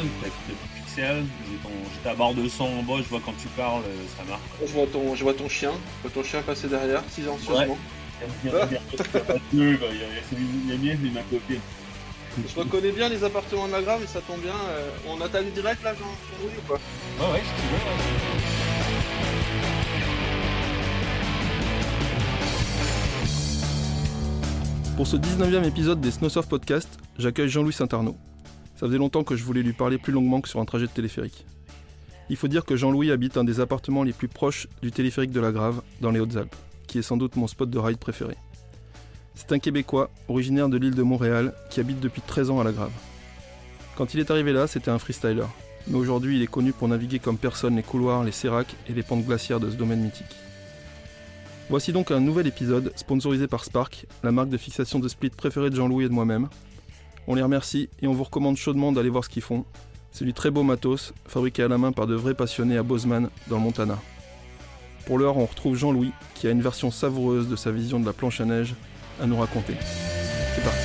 plus de pixels, j'ai ta barre de son en bas, je vois quand tu parles, euh, ça marche. Je vois ton, je vois ton chien, je vois ton chien passer derrière, silencieusement. Il y a bien, il y a pas deux, quoi. Il y a- c'est la mienne, c'est ma copine. Je reconnais bien les appartements de la Grave et ça tombe bien. euh, on attaque direct là, Jean Jean-Louis ou pas Ouais, ouais, si tu veux. ouais. Pour ce 19e épisode des Snowsoft Podcast, j'accueille Jean-Louis Saint-Arnaud. Ça faisait longtemps que je voulais lui parler plus longuement que sur un trajet de téléphérique. Il faut dire que Jean-Louis habite un des appartements les plus proches du téléphérique de la Grave, dans les Hautes-Alpes, qui est sans doute mon spot de ride préféré. C'est un Québécois, originaire de l'île de Montréal, qui habite depuis 13 ans à la Grave. Quand il est arrivé là, c'était un freestyler. Mais aujourd'hui, il est connu pour naviguer comme personne les couloirs, les séracs et les pentes glaciaires de ce domaine mythique. Voici donc un nouvel épisode sponsorisé par Spark, la marque de fixation de split préférée de Jean-Louis et de moi-même. On les remercie et on vous recommande chaudement d'aller voir ce qu'ils font. C'est du très beau matos, fabriqué à la main par de vrais passionnés à Bozeman, dans le Montana. Pour l'heure, on retrouve Jean-Louis, qui a une version savoureuse de sa vision de la planche à neige à nous raconter. C'est parti.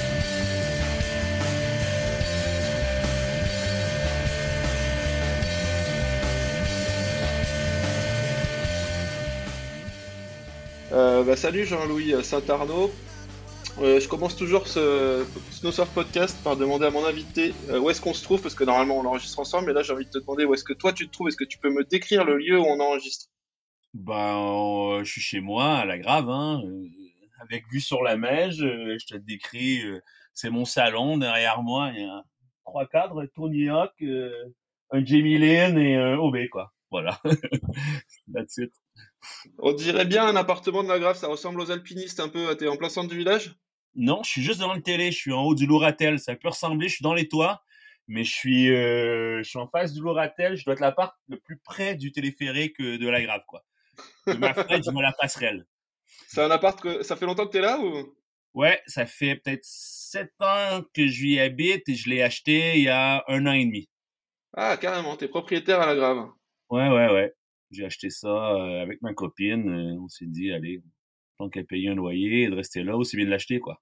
Euh, bah, salut Jean-Louis Saint-Arnaud. Euh, je commence toujours ce Snowsurf podcast par demander à mon invité euh, où est-ce qu'on se trouve, parce que normalement on l'enregistre ensemble, mais là j'ai envie de te demander où est-ce que toi tu te trouves, est-ce que tu peux me décrire le lieu où on enregistre? Ben, euh, je suis chez moi, à la Grave, hein, euh, avec vue sur la euh, je te décris, c'est mon salon. Derrière moi, il y a trois cadres, Tony Hawk, un Jamie Lynn et un OB, quoi. Voilà. That's it. On dirait bien un appartement de la Grave, ça ressemble aux alpinistes un peu, t'es en plein centre du village? Non, je suis juste devant le télé, je suis en haut du Louratel. Ça peut ressembler, je suis dans les toits, mais je suis, euh, je suis en face du Louratel. Je dois être l'appart le plus près du téléphérique euh, de la Grave, quoi. De ma fenêtre, je vois la passerelle. C'est un appart que ça fait longtemps que t'es là ou? Ouais, ça fait peut-être sept ans que je y habite et je l'ai acheté il y a un an et demi. Ah carrément, t'es propriétaire à la Grave. Ouais, ouais, ouais. J'ai acheté ça euh, avec ma copine. on s'est dit, allez, tant qu'à payer un loyer et de rester là, aussi bien de l'acheter, quoi.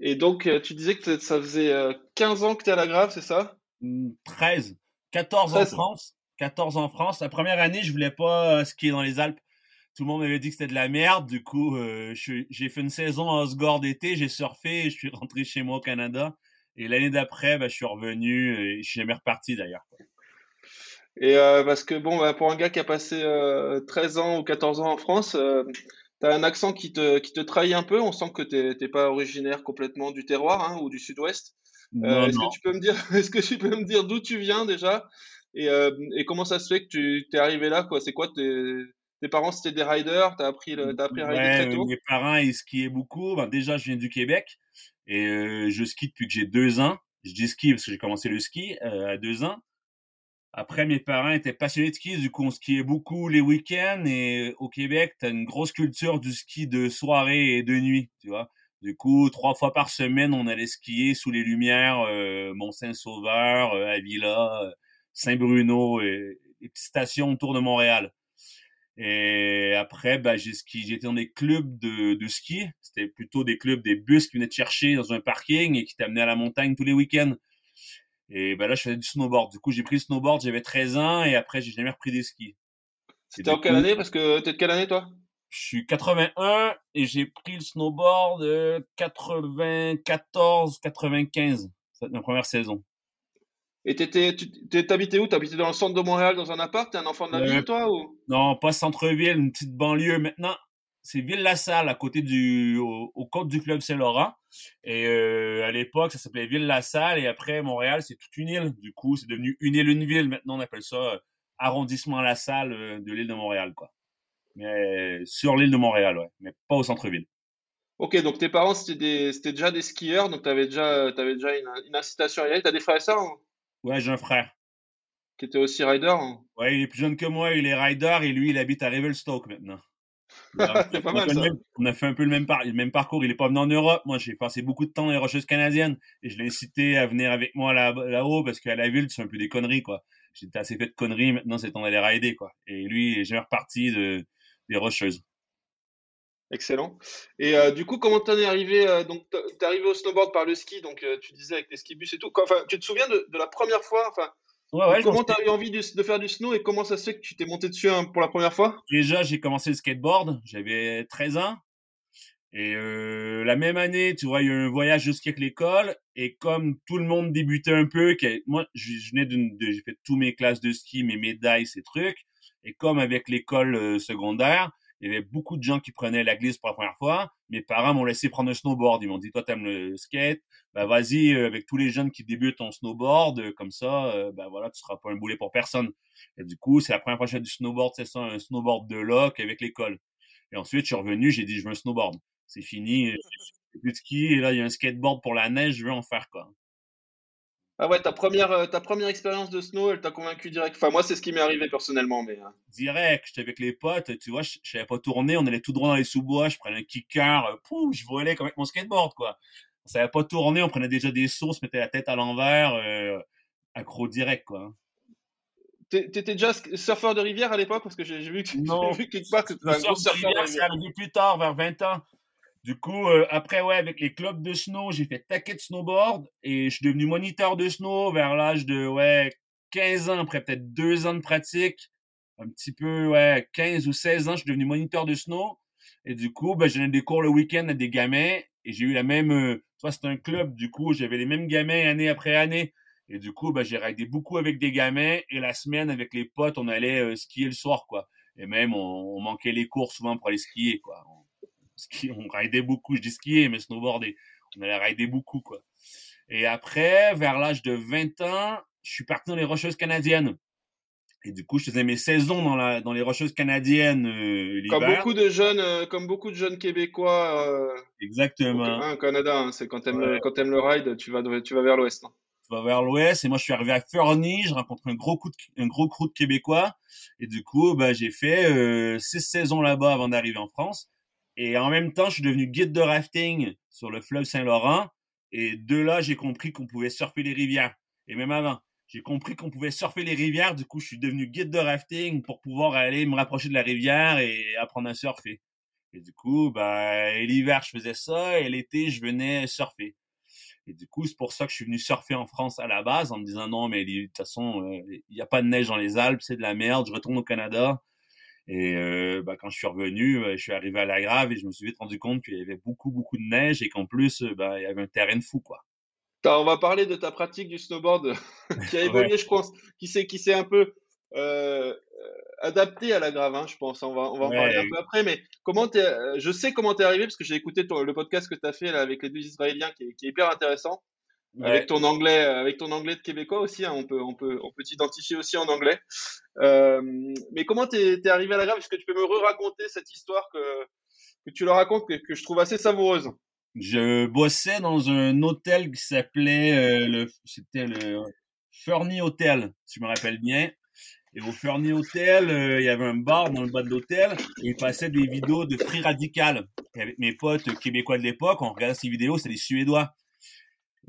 Et donc euh, tu disais que ça faisait euh, 15 ans que t'es à la Grave, c'est ça? Hmm, 13, 14 en 13. France. 14 en France. La première année, je voulais pas euh, skier dans les Alpes. Tout le monde m'avait dit que c'était de la merde. Du coup, euh, j'ai fait une saison à Osgore d'été, j'ai surfé, je suis rentré chez moi au Canada. Et l'année d'après, ben, je suis revenu et je suis jamais reparti d'ailleurs. Et euh, parce que bon, bah, pour un gars qui a passé euh, 13 ans ou 14 ans en France, euh, t'as un accent qui te, qui te trahit un peu. On sent que t'es t'es pas originaire complètement du terroir hein, ou du sud-ouest. Euh, est-ce que tu peux me dire, est-ce que tu peux me dire d'où tu viens déjà? Et, euh, et comment ça se fait que tu t'es arrivé là quoi? C'est quoi tes, tes parents c'était des riders? T'as appris le, t'as appris à rider Ouais, très tôt? mes parents, ils skiaient beaucoup. Ben, déjà, je viens du Québec et euh, je skie depuis que j'ai deux ans. Je dis ski parce que j'ai commencé le ski à deux ans. Après, mes parents étaient passionnés de ski, du coup, on skiait beaucoup les week-ends et au Québec, t'as une grosse culture du ski de soirée et de nuit, tu vois. Du coup, trois fois par semaine, on allait skier sous les lumières, euh, Mont-Saint-Sauveur, euh, Avila, euh, Saint-Bruno et les petites stations autour de Montréal. Et après, bah, j'ai j'étais dans des clubs de, de ski. C'était plutôt des clubs, des bus qui venaient te chercher dans un parking et qui t'amenaient à la montagne tous les week-ends. Et bah là, je faisais du snowboard. Du coup, j'ai pris le snowboard, j'avais 13 ans et après, j'ai jamais repris des skis. C'était en quelle année? Parce que t'es de quelle année toi? Je suis 81 et j'ai pris le snowboard euh, 94, 95. C'est ma première saison. Et t'étais, t'habitais où? T'habitais dans le centre de Montréal dans un appart? T'es un enfant de la Ouais. ville toi ou? Non, pas centre-ville, une petite banlieue. Maintenant, c'est Ville-la-Salle, à côté du, au, au côte du fleuve Saint-Laurent. Et euh, à l'époque, ça s'appelait Ville-la-Salle. Et après, Montréal, c'est toute une île. Du coup, c'est devenu une île, une ville. Maintenant, on appelle ça euh, arrondissement La Salle euh, de l'île de Montréal, quoi. Mais sur l'île de Montréal, ouais. Mais pas au centre-ville. Ok, donc tes parents c'était des, c'était déjà des skieurs, donc t'avais déjà, t'avais déjà une, une incitation à y aller. T'as des frères et sœurs hein, Ouais, j'ai un frère. qui étaient aussi riders hein? Ouais, il est plus jeune que moi, il est rider et lui, il habite à Revelstoke maintenant. C'est pas on, a fait le ça. même- on a fait un peu le même, par- le même parcours. Il est pas venu en Europe. Moi, j'ai passé beaucoup de temps dans les Rocheuses canadiennes et je l'ai incité à venir avec moi là- là-haut parce qu'à la ville, c'est un peu des conneries, quoi. J'étais assez fait de conneries. Maintenant, c'est temps d'aller rider, quoi. Et lui, il est jamais reparti de, des Rocheuses. Excellent. Et euh, du coup, comment t'en es arrivé euh, Donc, t'es arrivé au snowboard par le ski, donc euh, tu disais avec les skibus et tout. Enfin, tu te souviens de, la première fois Enfin, ouais, ouais, comment t'as eu envie de, faire du snow et comment ça se fait que tu t'es monté dessus hein, pour la première fois? Déjà, j'ai commencé le skateboard. J'avais 13 ans. Et la même année, tu vois, il y a eu un voyage de ski avec l'école. Et comme tout le monde débutait un peu, moi, je, venais d'une, j'ai fait tous mes classes de ski, mes médailles, ces trucs. Et comme avec l'école secondaire, il y avait beaucoup de gens qui prenaient la glisse pour la première fois. Mes parents m'ont laissé prendre un snowboard. Ils m'ont dit, toi, t'aimes le skate, bah vas-y euh, avec tous les jeunes qui débutent en snowboard, euh, comme ça, euh, bah voilà, tu seras pas un boulet pour personne. Et du coup, c'est la première fois que j'ai du snowboard, c'est ça, un snowboard de lock avec l'école. Et ensuite, je suis revenu, j'ai dit, je veux un snowboard. C'est fini, plus de ski, et là, il y a un skateboard pour la neige, je veux en faire quoi. Ah ouais, ta première, euh, ta première expérience de snow, elle t'a convaincu direct. Enfin, moi, c'est ce qui m'est arrivé personnellement, mais. Euh. Direct, j'étais avec les potes, tu vois, je savais pas tourner, on allait tout droit dans les sous-bois, je prenais un kicker, euh, pouf, je volais comme avec mon skateboard, quoi. On savait pas tourner, on prenait déjà des sauts, on se mettait la tête à l'envers, accro direct, quoi. T'étais déjà surfeur de rivière à l'époque? Parce que j'ai vu, vu quelque part que tu un gros surfeur de rivière. C'est arrivé plus tard, vers 20 ans. Du coup, euh, après, ouais, avec les clubs de snow, j'ai fait taquet de snowboard et je suis devenu moniteur de snow vers l'âge de, ouais, 15 ans, après peut-être deux ans de pratique. Un petit peu, ouais, 15 ou 16 ans, je suis devenu moniteur de snow. Et du coup, ben, j'ai des cours le week-end à des gamins et j'ai eu la même, euh, tu vois, c'est un club, du coup, j'avais les mêmes gamins année après année. Et du coup, ben, j'ai raidé beaucoup avec des gamins et la semaine, avec les potes, on allait euh, skier le soir, quoi. Et même, on, on, manquait les cours souvent pour aller skier, quoi on raidait beaucoup, je dis skier, mais snowboarder. On allait rider beaucoup, quoi. Et après, vers l'âge de 20 ans, je suis parti dans les Rocheuses canadiennes. Et du coup, je faisais mes saisons dans, la, dans les Rocheuses canadiennes euh, Comme beaucoup de jeunes, euh, comme beaucoup de jeunes Québécois. Euh, Exactement. Au, Canada, hein, c'est quand t'aimes le, quand aimes le ride, tu vas, tu vas vers l'ouest. Hein. Tu vas vers l'ouest. Et moi, je suis arrivé à Fernie, je rencontre un gros coup de, un gros crew de Québécois. Et du coup, bah, j'ai fait six saisons là-bas avant d'arriver en France. Et en même temps, je suis devenu guide de rafting sur le fleuve Saint-Laurent. Et de là, j'ai compris qu'on pouvait surfer les rivières. Et même avant, j'ai compris qu'on pouvait surfer les rivières. Du coup, je suis devenu guide de rafting pour pouvoir aller me rapprocher de la rivière et apprendre à surfer. Et du coup, bah, l'hiver, je faisais ça et l'été, je venais surfer. Et du coup, c'est pour ça que je suis venu surfer en France à la base en me disant non, mais de toute façon, euh, il n'y a pas de neige dans les Alpes, c'est de la merde. Je retourne au Canada. Et euh, bah, quand je suis revenu, euh, je suis arrivé à la grave et je me suis vite rendu compte qu'il y avait beaucoup, beaucoup de neige et qu'en plus, euh, bah, il y avait un terrain de fou, quoi. on va parler de ta pratique du snowboard qui a évolué, je pense, qui s'est, qui s'est un peu euh, adapté à la grave, hein, je pense. On va, on va en parler un peu après. Mais comment t'es, je sais comment t'es arrivé parce que j'ai écouté le podcast que tu as fait là, avec les deux Israéliens qui est, qui est hyper intéressant. Avec ton anglais, euh, avec ton anglais de québécois aussi, hein, on peut, on peut, on peut t'identifier aussi en anglais. Euh, mais comment t'es, es arrivé à la grave Est-ce que tu peux me re-raconter cette histoire que, que tu leur racontes, que, que je trouve assez savoureuse? Je bossais dans un hôtel qui s'appelait euh, le, c'était le Fernie Hotel, si je me rappelle bien. Et au Fernie Hotel, euh, il y avait un bar dans le bas de l'hôtel et il passait des vidéos de Free Radical. Et avec mes potes québécois de l'époque, on regardait ces vidéos, c'est des Suédois.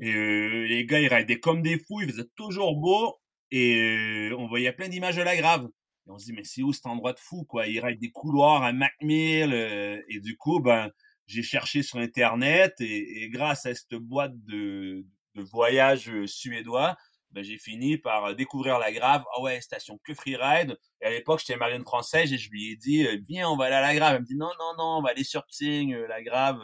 Et euh, les gars, ils ridaient comme des fous, ils faisaient toujours beau. Et euh, on voyait plein d'images de la grave. Et on se dit, mais c'est où cet endroit de fou, quoi? Ils raident des couloirs à Macmill. Euh, et du coup, ben, j'ai cherché sur Internet et, grâce à cette boîte de, de voyage suédois, ben, j'ai fini par découvrir la Grave. Ah ouais, station que freeride. Et à l'époque, j'étais marine française et je lui ai dit, viens, on va aller à la Grave. Elle me dit, non, non, non, on va aller sur Psing, la Grave.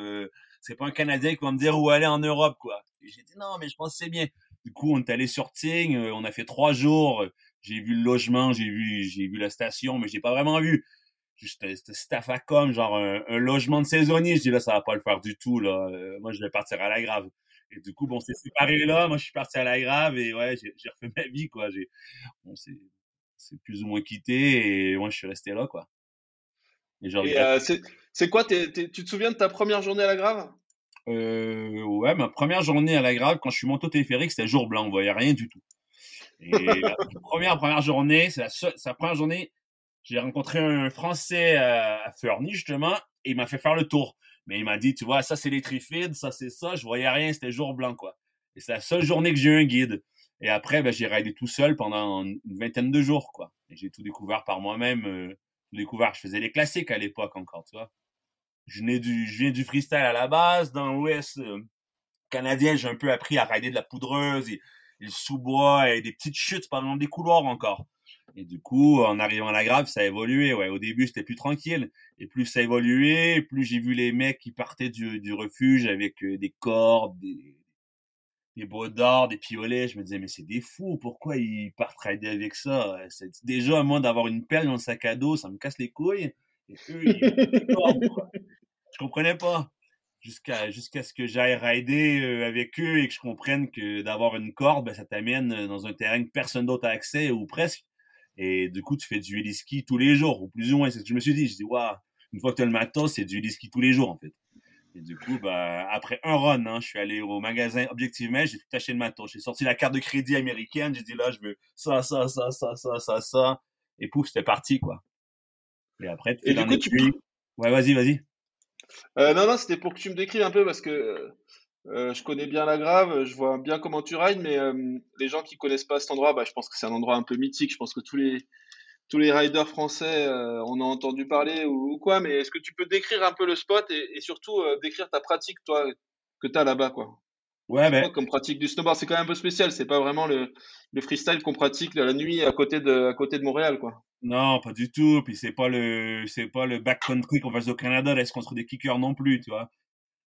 c'est pas un Canadien qui va me dire où aller en Europe, quoi. J'ai dit non, mais je pense que c'est bien. Du coup, on est allé sur Ting, euh, on a fait trois jours. J'ai vu le logement, j'ai vu, j'ai vu la station, mais j'ai pas vraiment vu. C'était staff à com, genre un, logement de saisonnier. Je dis là, ça va pas le faire du tout là. Euh, moi, je vais partir à la grave. Et du coup, bon, c'est séparé là. Moi, je suis parti à la grave et ouais, j'ai refait ma vie quoi. J'ai, bon, c'est plus ou moins quitté et moi, je suis resté là quoi. Et, et euh, c'est quoi Tu te souviens de ta première journée à la grave? Euh, ouais, ma première journée à la grave, quand je suis monté au téléphérique, c'était jour blanc, on voyait rien du tout. Et la première, première journée, c'est la, première journée, j'ai rencontré un Français à, à justement, et il m'a fait faire le tour. Mais il m'a dit, tu vois, ça c'est les trifides, ça c'est ça, je voyais rien, c'était jour blanc, quoi. Et c'est la seule journée que j'ai eu un guide. Et après, ben, j'ai raidé tout seul pendant une vingtaine de jours, quoi. Et j'ai tout découvert par moi-même, euh, tout découvert. Je faisais les classiques à l'époque encore, tu vois. Je, viens du freestyle à la base. Dans l'Ouest euh, canadien, j'ai un peu appris à rider de la poudreuse et, le sous-bois et des petites chutes pendant des couloirs encore. Et du coup, en arrivant à la grave, ça a évolué. Ouais, au début, c'était plus tranquille. Et plus ça a évolué, plus j'ai vu les mecs qui partaient du, refuge avec euh, des cordes, des, des d'or, des piolets. Je me disais, mais c'est des fous. Pourquoi ils partent rider avec ça? C'est déjà, à moins d'avoir une pelle dans le sac à dos, ça me casse les couilles. Et je comprenais pas jusqu'à jusqu'à ce que j'aille rider euh, avec eux et que je comprenne que d'avoir une corde, ben, ça t'amène euh, dans un terrain que personne d'autre a accès ou presque. Et du coup, tu fais du heli-ski tous les jours, ou plus ou moins. C'est ce que je me suis dit. Je dis, waouh, une fois que tu as le matos, c'est du heli-ski tous les jours, en fait. Et du coup, bah, après un run, hein, je suis allé au magasin Objectivement, j'ai tout acheté le matos. J'ai sorti la carte de crédit américaine, j'ai dit là, je veux ça, ça, ça, ça, ça, ça, ça. Et pouf, c'était parti, quoi. Et après, tu fais dans les Ouais, vas-y, vas-y. Euh, non, non, c'était pour que tu me décrives un peu parce que euh, je connais bien la Grave, je vois bien comment tu rides, mais euh, les gens qui connaissent pas cet endroit, bah, je pense que c'est un endroit un peu mythique. Je pense que tous les tous les riders français en ont entendu parler ou, quoi. Mais est-ce que tu peux décrire un peu le spot et, et surtout décrire ta pratique, toi, que tu as là-bas, quoi? Ouais, ben. Comme pratique du snowboard, c'est quand même un peu spécial. C'est pas vraiment le, le freestyle qu'on pratique la nuit à côté de à côté de Montréal, quoi. Non, pas du tout. Puis c'est pas le c'est pas le backcountry qu'on fait au Canada, là, contre des kickers non plus, tu vois.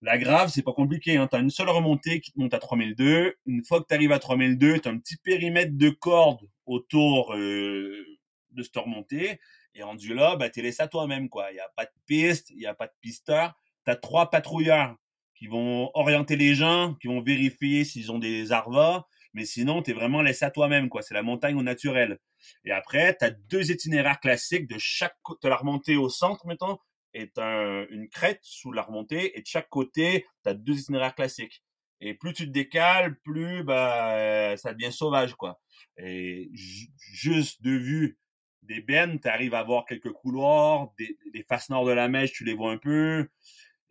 La grave, c'est pas compliqué. Hein. Tu as une seule remontée qui te monte à 3002. Une fois que tu arrives à 3002, tu as un petit périmètre de corde autour euh, de cette remontée. Et rendu là, bah, tu laissé à toi-même. quoi. Il n'y a pas de piste, il n'y a pas de pisteur. Tu as trois patrouilleurs qui vont orienter les gens, qui vont vérifier s'ils ont des arvas. Mais sinon, tu es vraiment laissé à toi-même. quoi. C'est la montagne au naturel. Et après, tu as deux itinéraires classiques de chaque de la remontée au centre, mettons, est un, une crête sous la remontée. Et de chaque côté, tu as deux itinéraires classiques. Et plus tu te décales, plus bah, ça devient sauvage. quoi. Et juste de vue des bennes, tu arrives à voir quelques couloirs, des, des faces nord de la mèche, tu les vois un peu.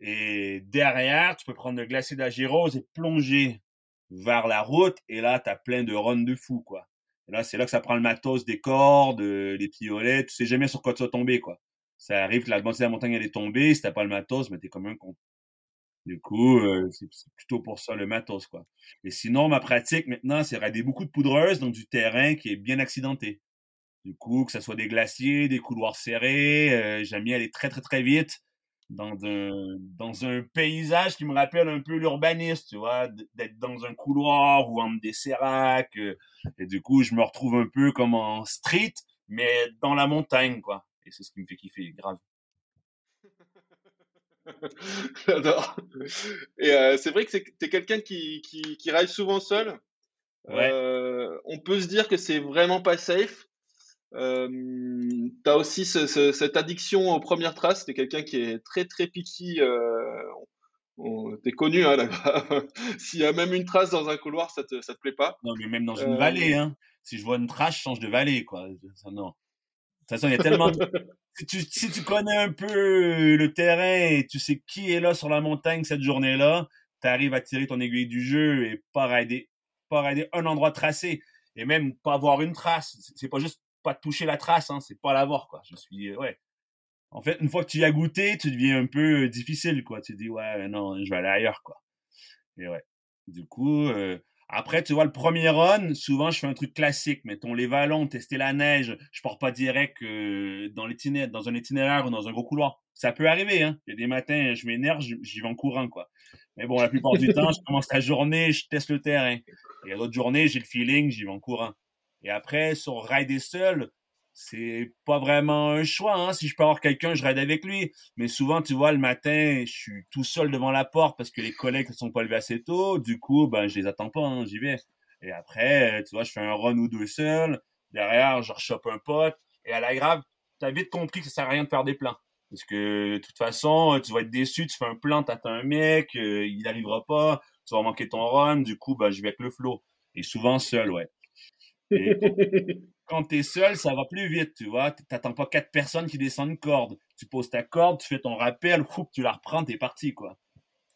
Et derrière, tu peux prendre le glacier de la Gyrose et plonger vers la route. Et là, tu as plein de runs de fou, quoi. Là, c'est là que ça prend le matos des cordes, euh, les piolets. Tu sais jamais sur quoi tu vas tomber, quoi. Ça arrive que la moitié de la montagne, elle est tombée. Si t'as pas le matos, mais t'es comme un con. Du coup, euh, c'est plutôt pour ça le matos, quoi. Et sinon, ma pratique maintenant, c'est rider beaucoup de poudreuse dans du terrain qui est bien accidenté. Du coup, que ce soit des glaciers, des couloirs serrés, euh, j'aime bien aller très très très vite dans un dans un paysage qui me rappelle un peu l'urbanisme, tu vois, d'être dans un couloir ou en des séracs. Euh, et du coup, je me retrouve un peu comme en street, mais dans la montagne, quoi. Et c'est ce qui me fait kiffer, grave. J'adore. Et euh, c'est vrai que t'es quelqu'un qui, qui, qui ride souvent seul. Ouais. Euh, on peut se dire que c'est vraiment pas safe. Euh, tu as aussi ce, ce, cette addiction aux premières traces. Tu quelqu'un qui est très très picky. Euh, T'es connu, hein, là S'il y a même une trace dans un couloir, ça te, ça te plaît pas Non, mais même dans une euh... vallée. Hein. Si je vois une trace, je change de vallée. Quoi. Ça, non. De toute façon, il y a tellement. si, tu, si tu connais un peu le terrain et tu sais qui est là sur la montagne cette journée-là, tu arrives à tirer ton aiguille du jeu et pas rider, pas rider un endroit tracé. Et même pas avoir une trace. C'est pas juste pas toucher la trace, hein, c'est pas l'avoir, quoi. Je suis, euh, ouais. En fait, une fois que tu y as goûté, tu deviens un peu euh, difficile, quoi. Tu te dis, ouais, non, je vais aller ailleurs, quoi. Et ouais. Du coup, euh, après, tu vois, le premier run, souvent, je fais un truc classique. Mettons les vallons, tester la neige. Je pars pas direct euh, dans, dans un itinéraire ou dans un gros couloir. Ça peut arriver, hein. Il y a des matins, je m'énerve, j'y vais en courant, quoi. Mais bon, la plupart du temps, je commence la journée, je teste le terrain. Et il y a d'autres journées, j'ai le feeling, j'y vais en courant. Et après, sur rider seul, c'est pas vraiment un choix. Hein. Si je peux avoir quelqu'un, je ride avec lui. Mais souvent, tu vois, le matin, je suis tout seul devant la porte parce que les collègues ne sont pas levés assez tôt. Du coup, ben, je les attends pas, hein, j'y vais. Et après, tu vois, je fais un run ou deux seul. Derrière, je rechoppe un pote. Et à la grave, tu vite compris que ça sert à rien de faire des plans. Parce que, de toute façon, tu vas être déçu, tu fais un plan, t'attends un mec, euh, il n'arrivera pas, tu vas manquer ton run, du coup, ben, je vais avec le flow. Et souvent seul, ouais. Et quand tu es seul, ça va plus vite, tu vois. Tu n'attends pas quatre personnes qui descendent une corde. Tu poses ta corde, tu fais ton rappel, tu la reprends, es parti, quoi.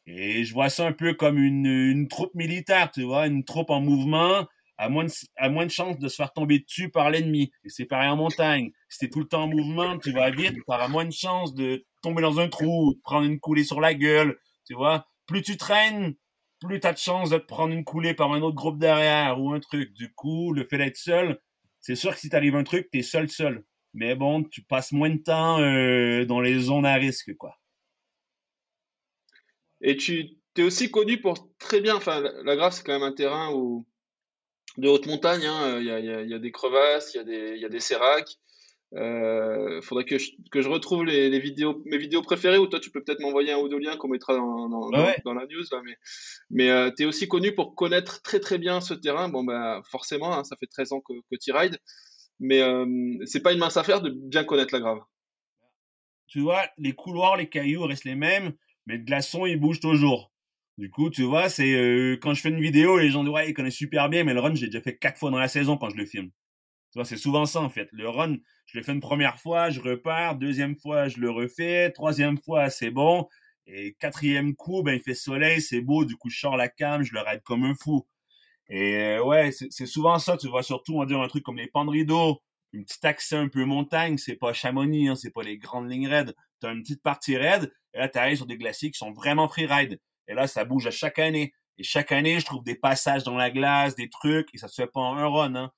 Et je vois ça un peu comme une, une troupe militaire, tu vois, une troupe en mouvement a moins de, a moins de chances de se faire tomber dessus par l'ennemi. Et c'est pareil en montagne. Si t'es tout le temps en mouvement, tu vas vite, tu auras moins de chances de tomber dans un trou, de prendre une coulée sur la gueule, tu vois. Plus tu traînes, plus tu as de chances de te prendre une coulée par un autre groupe derrière ou un truc. Du coup, le fait d'être seul, c'est sûr que si t'arrive un truc, t'es seul seul. Mais bon, tu passes moins de temps euh, dans les zones à risque, quoi. Et tu es aussi connu pour très bien, enfin, la Grave, c'est quand même un terrain où, de haute montagne, hein, il y, a, des crevasses, il y, a des, y a des séracs. Euh, faudrait que je, que je retrouve les, les, vidéos, mes vidéos préférées, ou toi tu peux peut-être m'envoyer un ou deux liens qu'on mettra dans, dans, dans, la news. Là, mais mais euh, tu es aussi connu pour connaître très très bien ce terrain. Bon, bah, forcément, hein, ça fait 13 ans que, que tu rides, mais euh, c'est pas une mince affaire de bien connaître la grave. Tu vois, les couloirs, les cailloux restent les mêmes, mais le glaçon il bouge toujours. Du coup, tu vois, c'est euh, quand je fais une vidéo, les gens disent ouais, ils connaissent super bien, mais le run, j'ai déjà fait quatre fois dans la saison quand je le filme. C'est souvent ça en fait. Le run, je le fais une première fois, je repars, deuxième fois, je le refais, troisième fois, c'est bon, et quatrième coup, ben il fait soleil, c'est beau, du coup je sors la cam, je le raide comme un fou. Et euh, ouais, c'est souvent ça, tu vois, surtout on va dire un truc comme les pans de rideau, une petite accès un peu montagne, c'est pas Chamonix, hein, c'est pas les grandes lignes raides. T'as une petite partie raide, et là t'arrives sur des glaciers qui sont vraiment freeride. Et là, ça bouge à chaque année. Et chaque année, je trouve des passages dans la glace, des trucs, et ça se fait pas en un run. Hein.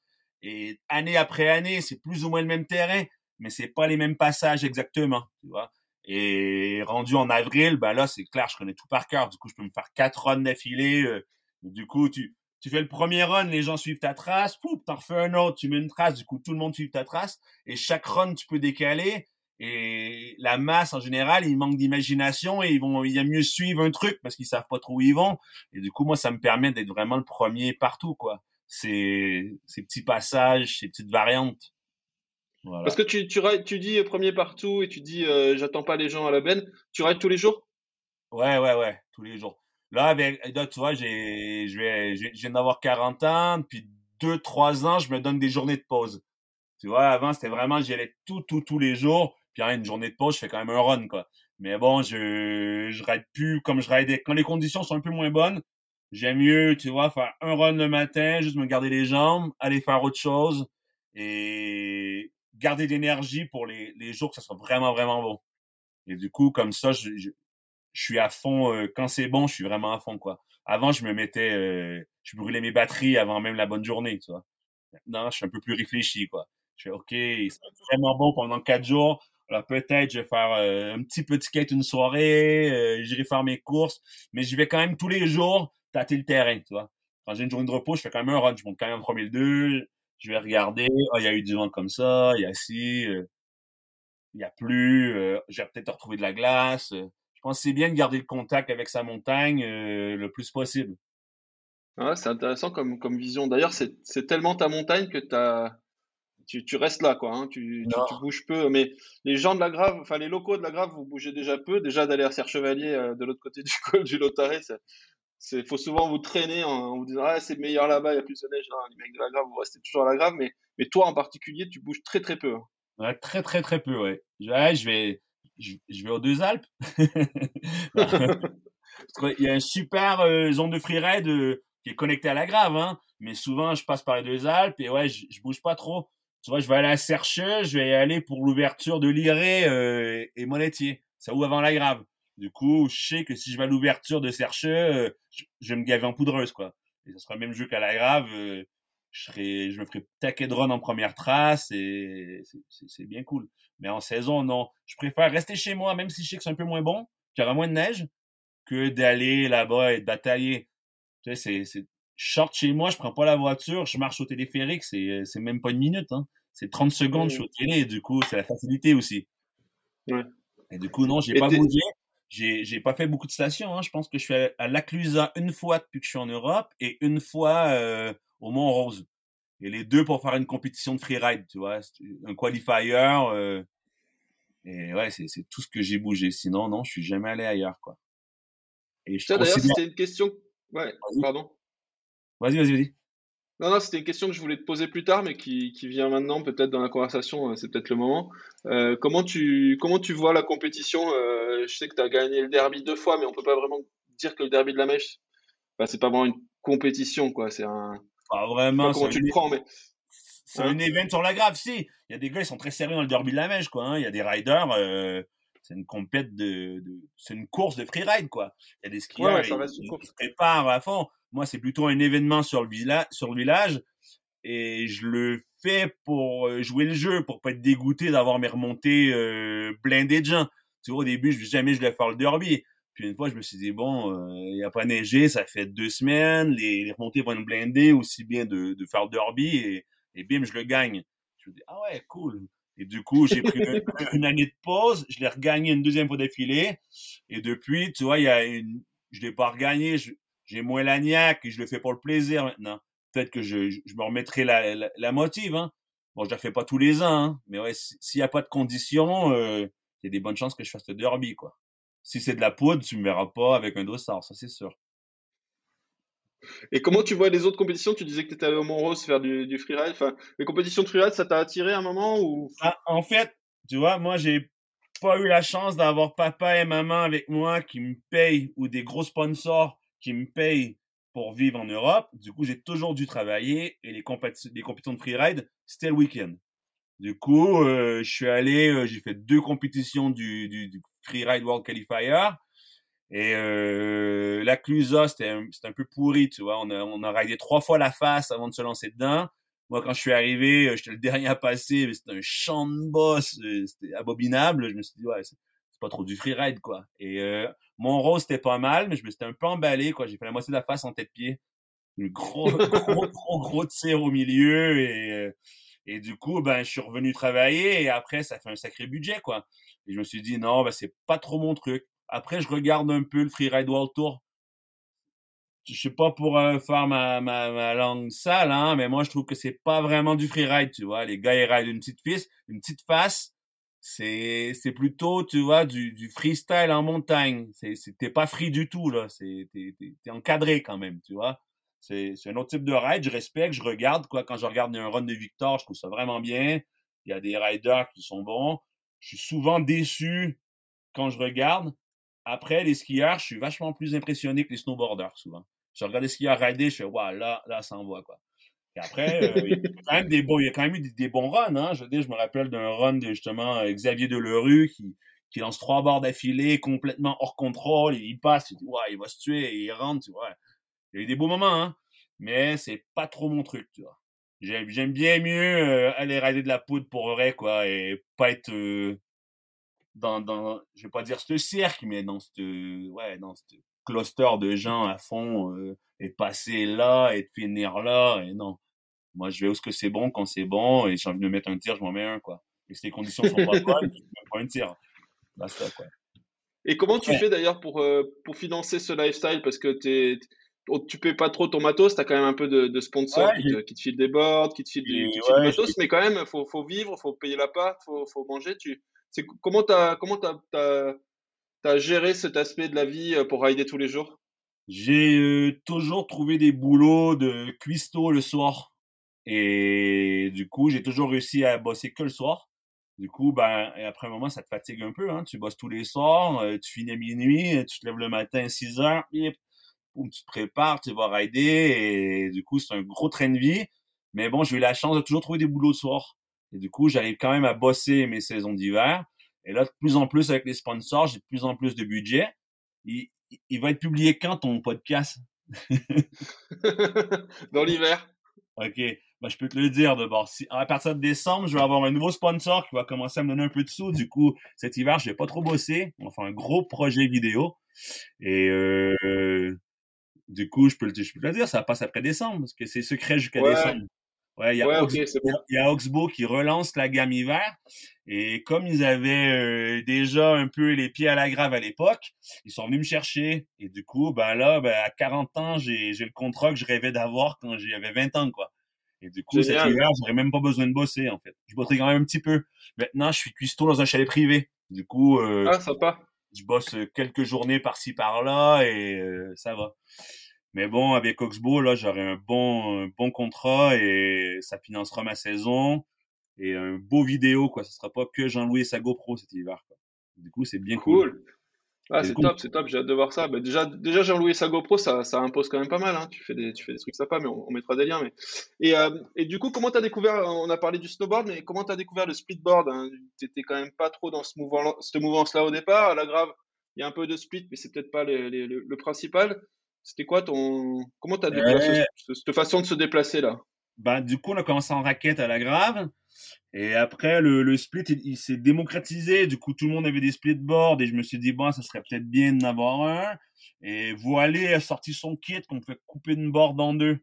Et année après année, c'est plus ou moins le même terrain, mais c'est pas les mêmes passages exactement, tu vois. Et rendu en avril, ben là, c'est clair, je connais tout par cœur. Du coup, je peux me faire quatre runs d'affilée. Euh. du coup, tu, tu fais le premier run, les gens suivent ta trace, pouf, t'en refais un autre, tu mets une trace, du coup, tout le monde suit ta trace. Et chaque run, tu peux décaler. Et la masse, en général, ils manquent d'imagination et ils vont, il y a mieux suivre un truc parce qu'ils savent pas trop où ils vont. Et du coup, moi, ça me permet d'être vraiment le premier partout, quoi. Ces, ces petits passages, ces petites variantes. Voilà. Parce que tu, tu, tu dis premier partout et tu dis euh, j'attends pas les gens à la benne. Tu rides tous les jours? Ouais, ouais, ouais, tous les jours. Là, là, tu vois, j'ai, je vais, je viens d'avoir 40 ans, puis 2-3 ans, je me donne des journées de pause. Tu vois, avant, c'était vraiment, j'y allais tout, tout, tous les jours. Puis une journée de pause, je fais quand même un run, quoi. Mais bon, je, je ride plus comme je raidais. Quand les conditions sont un peu moins bonnes, j'aime mieux, tu vois, faire un run le matin, juste me garder les jambes, aller faire autre chose et garder de l'énergie pour les, les jours que ça soit vraiment, vraiment bon. Et du coup, comme ça, je, je, suis à fond. Euh, quand c'est bon, je suis vraiment à fond, quoi. Avant, je me mettais, euh, je brûlais mes batteries avant même la bonne journée, tu vois. Maintenant, je suis un peu plus réfléchi, quoi. Je fais, OK, c'est vraiment bon pendant quatre jours. Alors peut-être je vais faire euh, un petit petit skate une soirée, euh, j'irai faire mes courses, mais je vais quand même tous les jours tâter le terrain, tu vois. Quand j'ai une journée de repos, je fais quand même un run, je monte quand même en 3002, je vais regarder, oh, il y a eu du vent comme ça, il y a ci, euh, il y a plus, euh, j'ai peut-être retrouvé de la glace. je pense que c'est bien de garder le contact avec sa montagne le plus possible. Ouais, c'est intéressant comme, comme vision. D'ailleurs, c'est tellement ta montagne que tu as tu, tu, restes là, quoi. Hein. Tu, tu, bouges peu. Mais les gens de la Grave, enfin les locaux de la Grave, vous bougez déjà peu. Déjà d'aller à Serre Chevalier euh, de l'autre côté du col du Lotaré, c'est faut souvent vous traîner en, vous disant ah c'est meilleur là-bas, il y a plus de neige. Non, les mecs de la Grave, vous restez toujours à la Grave. Mais toi en particulier, tu bouges très très peu. Hein. Très très très peu, ouais. Je vais je, vais aux deux Alpes. il y a une super euh, zone de freeride euh, qui est connectée à la Grave, hein. Mais souvent, je passe par les deux Alpes et ouais, je, je bouge pas trop tu je vais aller à Sercheux, je vais aller pour l'ouverture de Liré euh, et Molletier. Ça ouvre avant la grave. Du coup, je sais que si je vais à l'ouverture de Sercheux, euh, je, vais me gaver en poudreuse, quoi. Et ce sera le même jeu qu'à la grave. Euh, je, serai, je me ferai taquet de run en première trace et c'est bien cool. Mais en saison, non. Je préfère rester chez moi, même si je sais que c'est un peu moins bon, qu'il y aura moins de neige, que d'aller là-bas et de batailler. Tu sais, c'est je sorte chez moi, je prends pas la voiture, je marche au téléphérique, c'est, c'est même pas une minute, hein. C'est 30 secondes, je suis au télé, et du coup, c'est la facilité aussi. Ouais. Et du coup, non, j'ai pas bougé. J'ai, j'ai pas fait beaucoup de stations, hein. Je pense que je suis à l'Aclusa une fois depuis que je suis en Europe et une fois euh, au Mont-Rose. Et les deux pour faire une compétition de freeride, tu vois, un qualifier. Euh, et ouais, c'est, c'est tout ce que j'ai bougé. Sinon, non, je suis jamais allé ailleurs, quoi. Et je ça, d'ailleurs, c'était une question. Ouais, pardon. Vas-y, vas-y, vas-y. Non, non, c'était une question que je voulais te poser plus tard, mais qui, qui vient maintenant, peut-être dans la conversation, euh, c'est peut-être le moment. Euh, comment, tu, comment tu vois la compétition euh, Je sais que tu as gagné le derby deux fois, mais on peut pas vraiment dire que le derby de la Mèche, bah, c'est pas vraiment une compétition, quoi. C'est un, Pas vraiment. comment tu le prends, mais. C'est un événement sur la grave, si. Il y a des gars, ils sont très sérieux dans le derby de la Mèche, quoi. Hein. Il y a des riders, euh, c'est une compète de, de c'est une course de freeride, quoi. Il y a des skieurs, Ouais, ils course. se préparent à fond. Moi, c'est plutôt un événement sur le, village, sur le village. Et je le fais pour euh, jouer le jeu, pour pas être dégoûté d'avoir mes remontées euh, blindées de gens. Tu vois, au début, je jamais je voulais faire le derby. Puis une fois, je me suis dit, bon, euh, il n'y a pas neigé, ça fait deux semaines, les, les remontées vont être blindées, aussi bien de, de faire le derby, et, et bim, je le gagne. Je me dis, ah ouais, cool. Et du coup, j'ai pris une, une année de pause, je l'ai regagné une deuxième fois d'affilée, et depuis, tu vois, il y a une, je l'ai pas regagné, je- j'ai moins la niaque, et je le fais pour le plaisir maintenant. Peut-être que je, je, me remettrai la, la, la motive, hein. Bon, je la fais pas tous les ans, hein, mais ouais, si- s'il n'y a pas de conditions, euh, il y a des bonnes chances que je fasse le derby, quoi. Si c'est de la poudre, tu me verras pas avec un dossard, ça c'est sûr. Et comment tu vois les autres compétitions? Tu disais que tu étais allé au Mont-Rose faire du, du freeride. Enfin, les compétitions de freeride, ça t'a attiré à un moment ou? Ah, en fait, tu vois, moi, j'ai pas eu la chance d'avoir papa et maman avec moi qui me payent ou des gros sponsors qui me payent pour vivre en Europe. Du coup, j'ai toujours dû travailler et les, compéti- les compétitions de freeride, c'était le week-end. Du coup, euh, je suis allé, euh, j'ai fait deux compétitions du, du, du Freeride World Qualifier. Et euh, la Clusa, c'était un, c'était un peu pourri, tu vois. On a, on a raidé trois fois la face avant de se lancer dedans. Moi, quand je suis arrivé, euh, j'étais le dernier à passer, mais c'était un champ de boss, euh, c'était abominable. Je me suis dit, ouais, c'est pas trop du freeride, quoi. Et euh, mon rose, c'était pas mal, mais je me suis un peu emballé, quoi. J'ai fait la moitié de la face en tête-pied. Un gros, gros, gros, gros tir au milieu. Et, euh, et du coup, ben, je suis revenu travailler et après, ça fait un sacré budget, quoi. Et je me suis dit, non, ben, c'est pas trop mon truc. Après, je regarde un peu le Freeride World Tour. Je sais pas pour euh, faire ma, ma, ma langue sale, hein, mais moi, je trouve que c'est pas vraiment du freeride, tu vois. Les gars, ils rident une petite piste, une petite face. C'est, c'est plutôt, tu vois, du, freestyle en montagne. C'est, t'es pas free du tout, là. C'est, t'es, encadré quand même, tu vois. C'est, c'est un autre type de ride. Je respecte, je regarde, quoi. Quand je regarde un run de Victor, je trouve ça vraiment bien. Il y a des riders qui sont bons. Je suis souvent déçu quand je regarde. Après, les skieurs, je suis vachement plus impressionné que les snowboarders, souvent. Je regarde les skieurs rider, je fais, waouh, là, là, ça envoie, quoi. Après, euh, il, y a quand même des bons, il y a quand même eu des, bons runs, hein. Je je me rappelle d'un run de, justement, euh, Xavier Delerue qui, qui lance trois barres d'affilée, complètement hors contrôle, il passe, ouais, il va se tuer, il rentre, tu vois. Il y a eu des beaux moments, hein. Mais c'est pas trop mon truc, tu vois. J'aime, j'aime bien mieux euh, aller rider de la poudre pour vrai, quoi, et pas être dans, dans, je vais pas dire ce cirque, mais dans ce, ouais, cluster de gens à fond, euh, et passer là, et finir là, et non. Moi, je vais où ce que c'est bon quand c'est bon, et si j'ai envie de me mettre un tir, je m'en mets un, quoi. Et si les conditions sont pas bonnes, je me prends un tir. Basta, quoi. Et comment tu Ouais. fais d'ailleurs pour, euh, pour financer ce lifestyle? Parce que t'es, oh, tu payes pas trop ton matos, tu as quand même un peu de, de sponsors Ouais, qui, te, qui te filent des boards, qui te filent, du, qui te ouais, matos, mais quand même, faut, faut vivre, faut payer l'appart, faut, faut manger. Tu, c'est, comment t'as, comment t'as, t'as, t'as géré cet aspect de la vie euh, pour rider tous les jours? J'ai euh, toujours trouvé des boulots de cuistot le soir. Et du coup, j'ai toujours réussi à bosser que le soir. Du coup, ben, après un moment, ça te fatigue un peu. Hein. Tu bosses tous les soirs, euh, tu finis à minuit, euh, tu te lèves le matin à 6 heures, bip, boum, tu te prépares, tu vas rider. Et du coup, c'est un gros train de vie. Mais bon, j'ai eu la chance de toujours trouver des boulots le soir. Et du coup, j'arrive quand même à bosser mes saisons d'hiver. Et là, de plus en plus avec les sponsors, j'ai de plus en plus de budget. Il- il va être publié quand ton podcast? Dans l'hiver. OK. Ben, je peux te le dire d'abord. Si, à partir de décembre, je vais avoir un nouveau sponsor qui va commencer à me donner un peu de sous. Du coup, cet hiver, je vais pas trop bosser. On va faire un gros projet vidéo. Et euh, du coup, je peux, le, je peux te le dire, ça passe après décembre, parce que c'est secret jusqu'à Ouais. décembre. Ouais, il y a Ouais, bon. il y a qui relance la gamme hiver. Et comme ils avaient euh, déjà un peu les pieds à la grave à l'époque, ils sont venus me chercher. Et du coup, ben là, ben, à 40 ans, j'ai le contrat que je rêvais d'avoir quand j'avais 20 ans, quoi. Et du coup, cet hiver, j'aurais même pas besoin de bosser, en fait. Je bosserai quand même un petit peu. Maintenant, je suis cuistot dans un chalet privé. Du coup, euh, Ah, sympa. je bosse euh, quelques journées par-ci par-là et euh, ça va. Mais bon, avec Oxbow, là, j'aurai un bon, un bon contrat et ça financera ma saison et un beau vidéo, quoi. Ce sera pas que Jean-Louis et sa GoPro cet hiver, quoi. Du coup, c'est bien cool. Cool. Ah, c'est top, c'est top, j'ai hâte de voir ça. Bah, déjà, déjà Jean-Louis sa GoPro, ça, ça impose quand même pas mal. Hein. Tu, fais des, tu fais des trucs sympas, mais on, mettra des liens. Mais... Et, euh, et du coup, comment tu as découvert, on a parlé du snowboard, mais comment tu as découvert le splitboard hein? Tu n'étais quand même pas trop dans ce mouvement, cette mouvance-là au départ. À la grave, il y a un peu de split, mais c'est peut-être pas le, principal. C'était quoi ton. Comment tu as découvert cette façon de se déplacer là? Bah, Du coup, on a commencé en raquette à la grave. Et après, le, le split, il, s'est démocratisé. Du coup, tout le monde avait des splitboards et je me suis dit, bon, ça serait peut-être bien d'en avoir un. Et Voilé a sorti son kit qu'on peut couper une board en deux.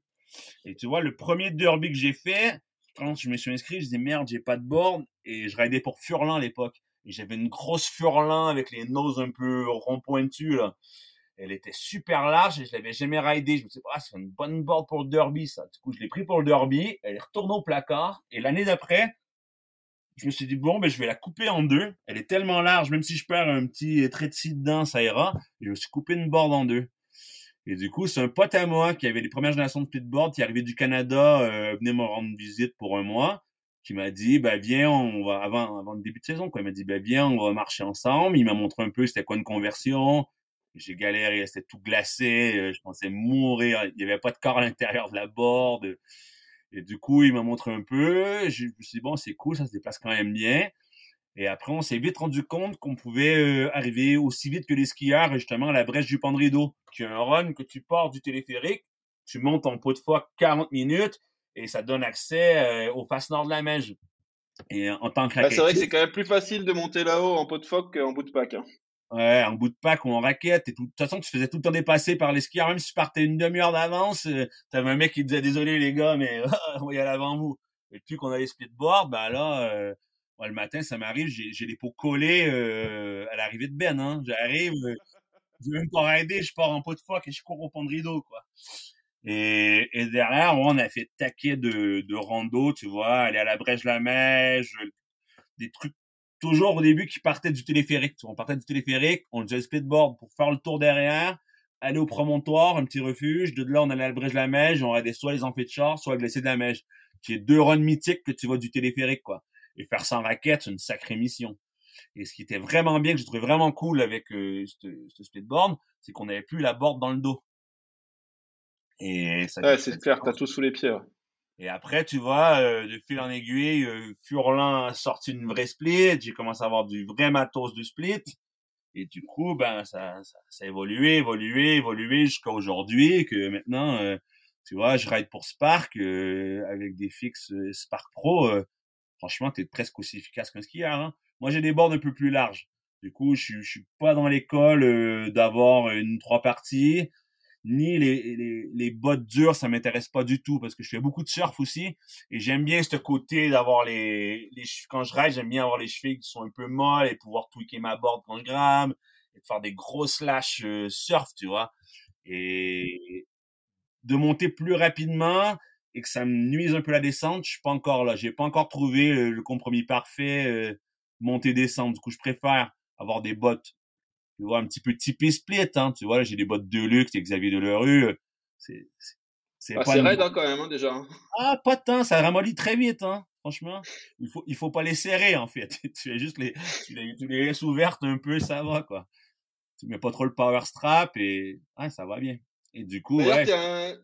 Et tu vois, le premier derby que j'ai fait, quand je me suis inscrit, je disais, merde, j'ai pas de board. Et je raidais pour Furlan à l'époque. Et j'avais une grosse Furlan avec les noses un peu rond pointues, là. Elle était super large et je l'avais jamais raidée. Je me suis dit, ah, c'est une bonne board pour le derby, ça. Du coup, je l'ai pris pour le derby. Elle est retournée au placard. Et l'année d'après, je me suis dit, bon, ben, je vais la couper en deux. Elle est tellement large, même si je perds un petit scie dedans, ça ira. je me suis coupé une board en deux. Et du coup, c'est un pote à moi qui avait les premières générations de splitboard, qui arrivait du Canada, euh, venait me rendre visite pour un mois, qui m'a dit, ben, viens, on va, avant, avant le début de saison, quoi. Il m'a dit, ben, viens, on va marcher ensemble. Il m'a montré un peu c'était quoi une conversion. J'ai galéré, c'était tout glacé, euh, je pensais mourir. Il n'y avait pas de corps à l'intérieur de la board. Et du coup, il m'a montré un peu. Je me suis dit, bon, c'est cool, ça se déplace quand même bien. Et après, on s'est vite rendu compte qu'on pouvait euh, arriver aussi vite que les skieurs, justement, à la brèche du Pandrido, qui est un run que tu pars du téléphérique, tu montes en pot de foie 40 minutes, et ça donne accès euh, au face nord de la Meige. Et en tant que bah, C'est vrai que c'est quand même plus facile de monter là-haut en pot de phoque qu'en bout de pack. Hein. Ouais, en bout de pack ou en raquette. Et tout. De toute façon, tu faisais tout le temps dépasser par les skieurs. Même si tu partais une demi-heure d'avance, euh, t'avais un mec qui disait désolé les gars, mais on va y aller avant vous. Et puis qu'on a les speedboards, ben là, euh, le matin, ça m'arrive, j'ai les peaux collées euh, à l'arrivée de Ben. Hein. J'arrive, euh, je vais même pas aider, je pars en pot de phoque et je cours au pont de rideau, quoi. Et, et derrière, on a fait taquet de, de rando, tu vois, aller à la brèche la mèche, des trucs toujours au début qui partait du téléphérique. On partait du téléphérique, on faisait le splitboard pour faire le tour derrière, aller au promontoire, un petit refuge. De là, on allait à la brèche de la Meige, on regardait soit les amphis de char, soit le glacé de la Meige, qui est deux runs mythiques que tu vois du téléphérique, quoi. Et faire ça en raquette, c'est une sacrée mission. Et ce qui était vraiment bien, que j'ai trouvé vraiment cool avec euh, ce splitboard, c'est qu'on n'avait plus la board dans le dos. Et ça ouais, c'est clair, t'as tout sous les pieds. Et après, tu vois, euh, de fil en aiguille, euh, Furlan sorti une vraie split. J'ai commencé à avoir du vrai matos de split. Et du coup, ben, ça, ça, ça a évolué, évolué, évolué jusqu'à aujourd'hui que maintenant, euh, tu vois, je ride pour Spark euh, avec des fixes Spark Pro. franchement, t'es presque aussi efficace qu'un skieur. Hein. Moi, j'ai des bords un peu plus larges. Du coup, je, je suis pas dans l'école d'avoir une trois parties ni les, les, les bottes dures, ça m'intéresse pas du tout parce que je fais beaucoup de surf aussi et j'aime bien ce côté d'avoir les, les quand je ride, j'aime bien avoir les chevilles qui sont un peu molles et pouvoir tweaker ma board quand je grame et faire des gros slash euh, surf, tu vois. Et de monter plus rapidement et que ça me nuise un peu la descente, je suis pas encore là, j'ai pas encore trouvé le, compromis parfait euh, monter descendre. Du coup, je préfère avoir des bottes tu vois, un petit peu typé split, hein, tu vois, j'ai des bottes de luxe, et Xavier Delerue, c'est, c'est, ah, pas c'est raide, hein, quand même, hein, déjà. Hein. Ah, pas tant, ça ramollit très vite, hein, franchement. Il faut, il faut pas les serrer, en fait. tu fais juste les, tu les, tu les laisses ouvertes un peu, ça va, quoi. Tu mets pas trop le power strap et, ah, ça va bien. Et du coup, ouais. T'es un,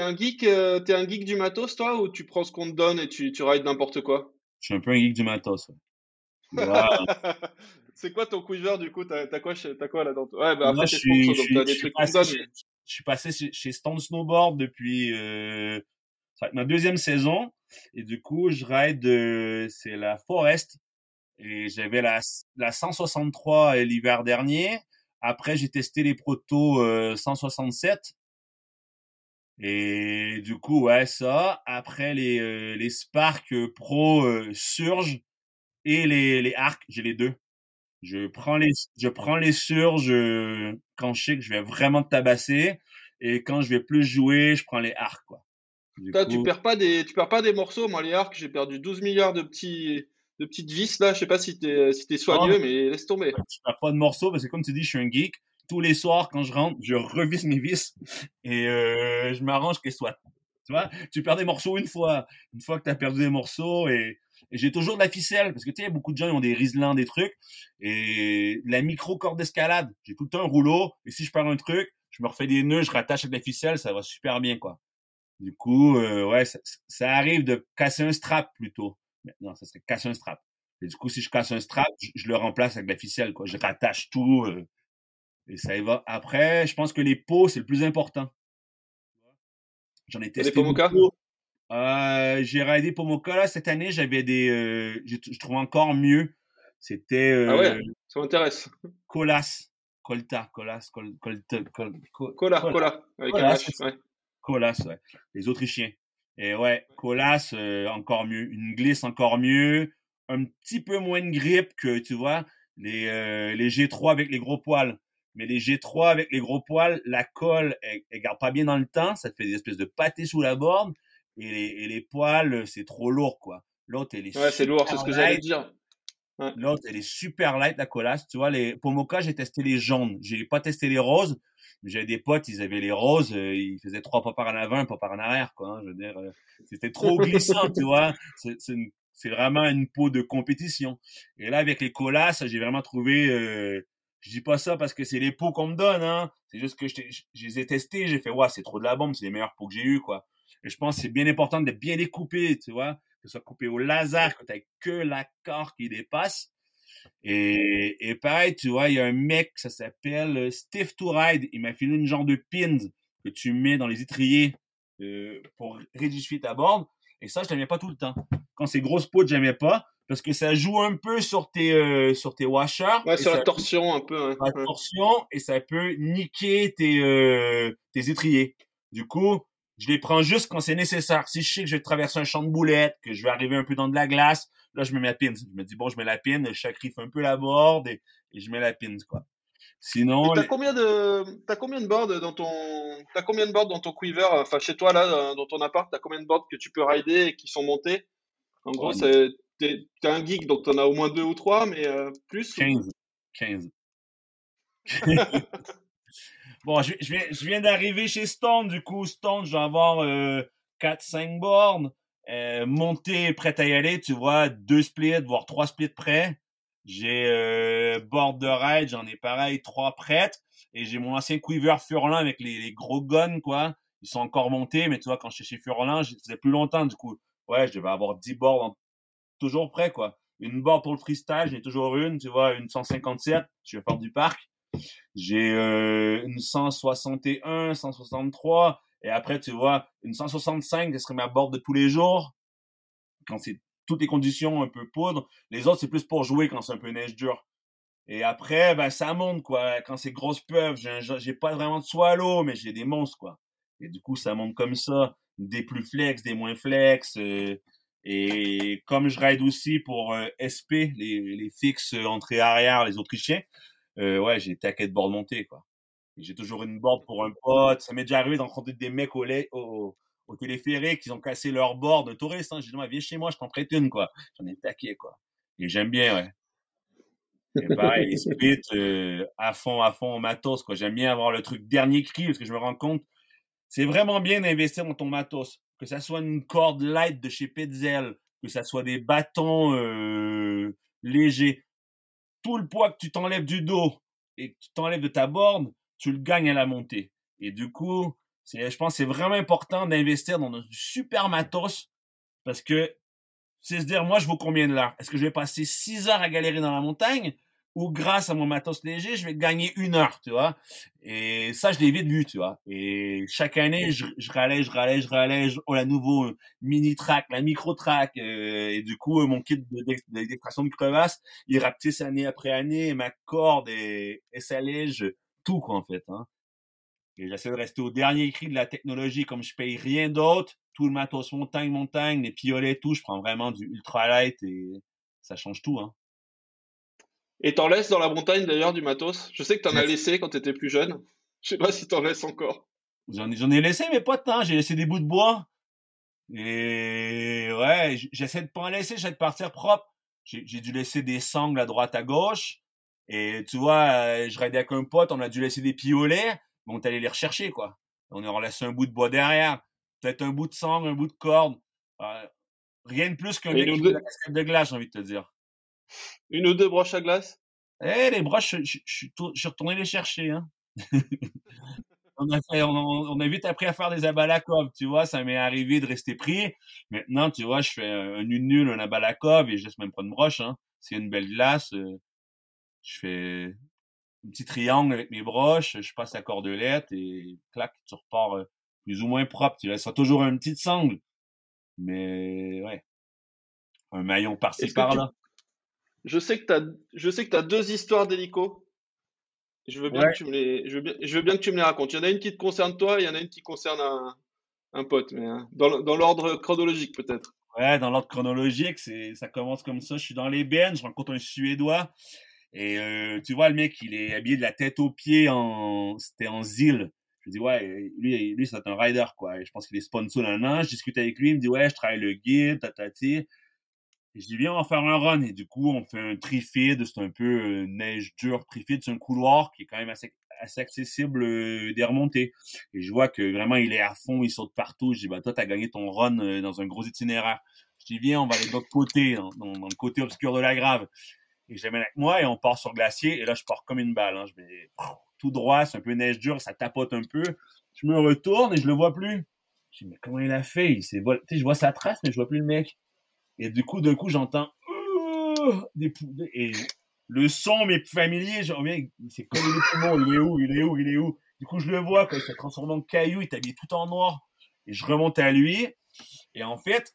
un geek, euh, t'es un geek du matos, toi, ou tu prends ce qu'on te donne et tu, tu rides n'importe quoi? Je suis un peu un geek du matos, ouais. C'est quoi ton quiver du coup? T'as quoi, as quoi là dans Ouais, bah après, je suis, donc passé, je, je suis passé chez, chez Stone Snowboard depuis. Euh, ma deuxième saison. Et du coup, je ride. Euh, c'est la Forest. Et j'avais la, la 163 l'hiver dernier. Après, j'ai testé les protos euh, 167. Et du coup, ouais, ça. Après, les, euh, les Spark Pro euh, Surge et les, les Arcs, j'ai les deux. Je prends les, je prends les surges quand je sais que je vais vraiment tabasser. Et quand je vais plus jouer, je prends les arcs, quoi. tu perds pas des, tu perds pas des morceaux. Moi, les arcs, j'ai perdu 12 milliards de petits, de petites vis, là. Je sais pas si t'es, si es soigneux, mais laisse tomber. Je perds pas de morceaux parce que comme tu dis, je suis un geek. Tous les soirs, quand je rentre, je revisse mes vis et euh, je m'arrange qu'elles soient Tu vois, tu perds des morceaux une fois. Une fois que tu as perdu des morceaux et, j'ai toujours de la ficelle parce que tu sais, beaucoup de gens ils ont des Riesling, des trucs et la micro corde d'escalade. J'ai tout le temps un rouleau et si je perds un truc, je me refais des nœuds, je rattache avec la ficelle, ça va super bien quoi. Du coup, euh, ouais, ça, ça, arrive de casser un strap plutôt. Non, ça serait casser un strap. Et du coup, si je casse un strap, je, le remplace avec de la ficelle quoi. Je rattache tout euh, et ça y va. Après, je pense que les pots c'est le plus important. J'en ai testé beaucoup. Euh, j'ai raidé Pomoka là cette année. J'avais des, euh, je trouve encore mieux. C'était. Euh, ah ouais, ça m'intéresse. Colas, Colta, Colas, Col, Colta, Col, Cola, Cola, avec un H, ouais. Colas, ouais. Les Autrichiens. Et ouais, Colas, encore mieux. Une glisse encore mieux. Un petit peu moins de grippe que, tu vois, les, les G3 avec les gros poils. Mais les G3 avec les gros poils, la colle, elle, elle garde pas bien dans le temps. Ça te fait des espèces de pâtés sous la borne et les, et les poils, c'est trop lourd, quoi. L'autre, elle est Ouais, c'est lourd, c'est ce que j'allais dire. L'autre, elle est super light, la colasse. Tu vois, les Pomoka, j'ai testé les jaunes. J'ai pas testé les roses. J'avais des potes, ils avaient les roses, euh, ils faisaient trois pas par en avant, un pas par en arrière, quoi. Hein, je veux dire, euh, c'était trop glissant, tu vois. C'est vraiment une peau de compétition. Et là, avec les colasses, j'ai vraiment trouvé, euh, je dis pas ça parce que c'est les peaux qu'on me donne, hein. C'est juste que je, je, les ai testés, j'ai fait, ouais, c'est trop de la bombe, c'est les meilleures peaux que j'ai eues, quoi. Et je pense que c'est bien important de bien les couper, tu vois, que ce soit coupé au laser, que tu que l'accord qui dépasse. Et, et pareil, tu vois, il y a un mec, ça s'appelle euh, Steve to Ride. Il m'a filé une genre de pins que tu mets dans les étriers euh, pour réduire ta bord. Et ça, je l'aimais pas tout le temps. Quand c'est grosse peau, je l'aimais pas parce que ça joue un peu sur tes euh, sur tes washers. Ouais, sur la torsion un peu. Hein. La torsion et ça peut niquer tes euh, tes étriers. Du coup, je les prends juste quand c'est nécessaire. Si je sais que je vais traverser un champ de boulettes, que je vais arriver un peu dans de la glace, là, je me mets la pin. Je me dis, bon, je mets la pin, chaque riff un peu la board et, je mets la pin, quoi. Sinon. T'as combien de, t'as combien de boards dans ton, t'as combien de boards dans ton quiver, enfin, chez toi, là, dans ton appart, t'as combien de boards que tu peux rider et qui sont montés? En gros, c'est, t'es, un geek, donc t'en as au moins deux ou trois, mais euh, plus? 15. 15. Bon, je, viens, je viens d'arriver chez Stone. Du coup, Stone, je vais avoir euh, 4-5 bornes. Euh, monté, prêt à y aller, tu vois, deux splits, voire trois splits prêts. J'ai euh, board de ride, j'en ai pareil, trois prêtes. Et j'ai mon ancien Quiver Furlan avec les, gros guns, quoi. Ils sont encore montés, mais tu vois, quand j'étais chez Furlan, je faisais plus longtemps, du coup. Ouais, je devais avoir 10 boards toujours prêts, quoi. Une board pour le freestyle, j'ai toujours une, tu vois, une 157, je vais faire du parc. J'ai euh, une 161, 163, et après, tu vois, une 165, ce serait ma board de tous les jours. Quand c'est toutes les conditions un peu poudre. Les autres, c'est plus pour jouer quand c'est un peu neige dure. Et après, ben, ça monte, quoi. Quand c'est grosse peuple, j'ai pas vraiment de swallow, mais j'ai des monstres, quoi. Et du coup, ça monte comme ça. Des plus flex, des moins flex. Euh, et comme je ride aussi pour euh, SP, les, les fixes entrée-arrière, les Autrichiens, euh, ouais, j'ai taquet de board monté, quoi. J'ai toujours une board pour un pote. Ça m'est déjà arrivé d'encontrer des mecs au, lait, au, au téléphérique qui ont cassé leur board de touriste. Hein. J'ai dit, viens chez moi, je t'en prête une, quoi. J'en ai taqué, quoi. Et j'aime bien, ouais. Et pareil, les splits, euh, à fond, à fond, matos, quoi. J'aime bien avoir le truc dernier cri parce que je me rends compte, c'est vraiment bien d'investir dans ton matos. Que ça soit une corde light de chez Petzel, que ça soit des bâtons euh, légers tout le poids que tu t'enlèves du dos et que tu t'enlèves de ta borne, tu le gagnes à la montée. Et du coup, c'est, je pense c'est vraiment important d'investir dans du super matos parce que c'est se dire, moi, je vaux combien de l'heure? Est-ce que je vais passer six heures à galérer dans la montagne? Ou grâce à mon matos léger, je vais gagner une heure, tu vois. Et ça, je l'ai vite vu, tu vois. Et chaque année, je, je rallège, rallège, rallège. Oh, la nouveau euh, mini track, la micro track. Euh, et du coup, euh, mon kit d'extraction de, de, crevasse, il rapetisse année après année. Et ma corde et, et ça allège tout, quoi, en fait. Hein. Et j'essaie de rester au dernier cri de la technologie, comme je paye rien d'autre. Tout le matos montagne, montagne, les piolets, tout. Je prends vraiment du ultra light et ça change tout, hein. Et t'en laisses dans la montagne d'ailleurs du matos Je sais que t'en as laissé quand t'étais plus jeune. Je sais pas si t'en laisses encore. J'en ai, laissé, mais pas de temps. J'ai laissé des bouts de bois. Et ouais, j'essaie de pas en laisser, j'essaie de partir propre. J'ai dû laisser des sangles à droite, à gauche. Et tu vois, euh, je raidais avec un pote, on a dû laisser des piolets, mais on est allé les rechercher, quoi. On a laissé un bout de bois derrière. peut-être un bout de sang, un bout de corde. rien de plus qu'un mec de... de glace, j'ai envie de te dire. Une ou deux broches à glace? Eh, les broches, je, suis retourné les chercher. Hein. on, a fait, on, a vite appris à faire des abalakov, tu vois. Ça m'est arrivé de rester pris. Maintenant, tu vois, je fais un nul nul, un abalakov et je laisse même pas de broche. Hein. C'est une belle glace. Euh, je fais un petit triangle avec mes broches, je passe la cordelette et clac, tu repars euh, plus ou moins propre. Tu laisseras toujours un petit sangle. Mais ouais. Un maillon par-ci par-là. Je sais que tu as je sais que as deux histoires d'hélico. Je veux bien que tu me les je veux bien, je veux bien que tu me les racontes. Il y en a une qui te concerne toi, et il y en a une qui concerne un, un pote, mais hein, dans, dans l'ordre chronologique peut-être. Ouais, dans l'ordre chronologique, c'est ça commence comme ça. Je suis dans les bennes, je rencontre un Suédois et euh, tu vois le mec, il est habillé de la tête aux pieds en c'était en zil. Je dis ouais, lui lui c'est un rider quoi. je pense qu'il est sponsor là Je discute avec lui, il me dit ouais, je travaille le guide, tatati. Je dis, viens, on va faire un run. Et du coup, on fait un trifide. C'est un peu euh, neige dure trifide. C'est un couloir qui est quand même assez, assez accessible euh, des remontées. Et je vois que vraiment, il est à fond, il saute partout. Je dis, bah, toi, t'as gagné ton run euh, dans un gros itinéraire. Je dis, viens, on va aller de l'autre côté, dans, le côté obscur de la grave. Et je l'amène avec moi et on part sur glacier. Et là, je pars comme une balle. Hein. Je vais tout droit, c'est un peu neige dure, ça tapote un peu. Je me retourne et je le vois plus. Je dis, mais comment il a fait? Il s'est Tu sais, je vois sa trace, mais je vois plus le mec. Et du coup, d'un coup, j'entends des et le son m'est familier. Je reviens, il s'est collé les poumons. Il est où Il est où Il est où? Du coup, je le vois il s'est transformé en caillou. Il est habillé tout en noir. Et je remonte à lui. Et en fait,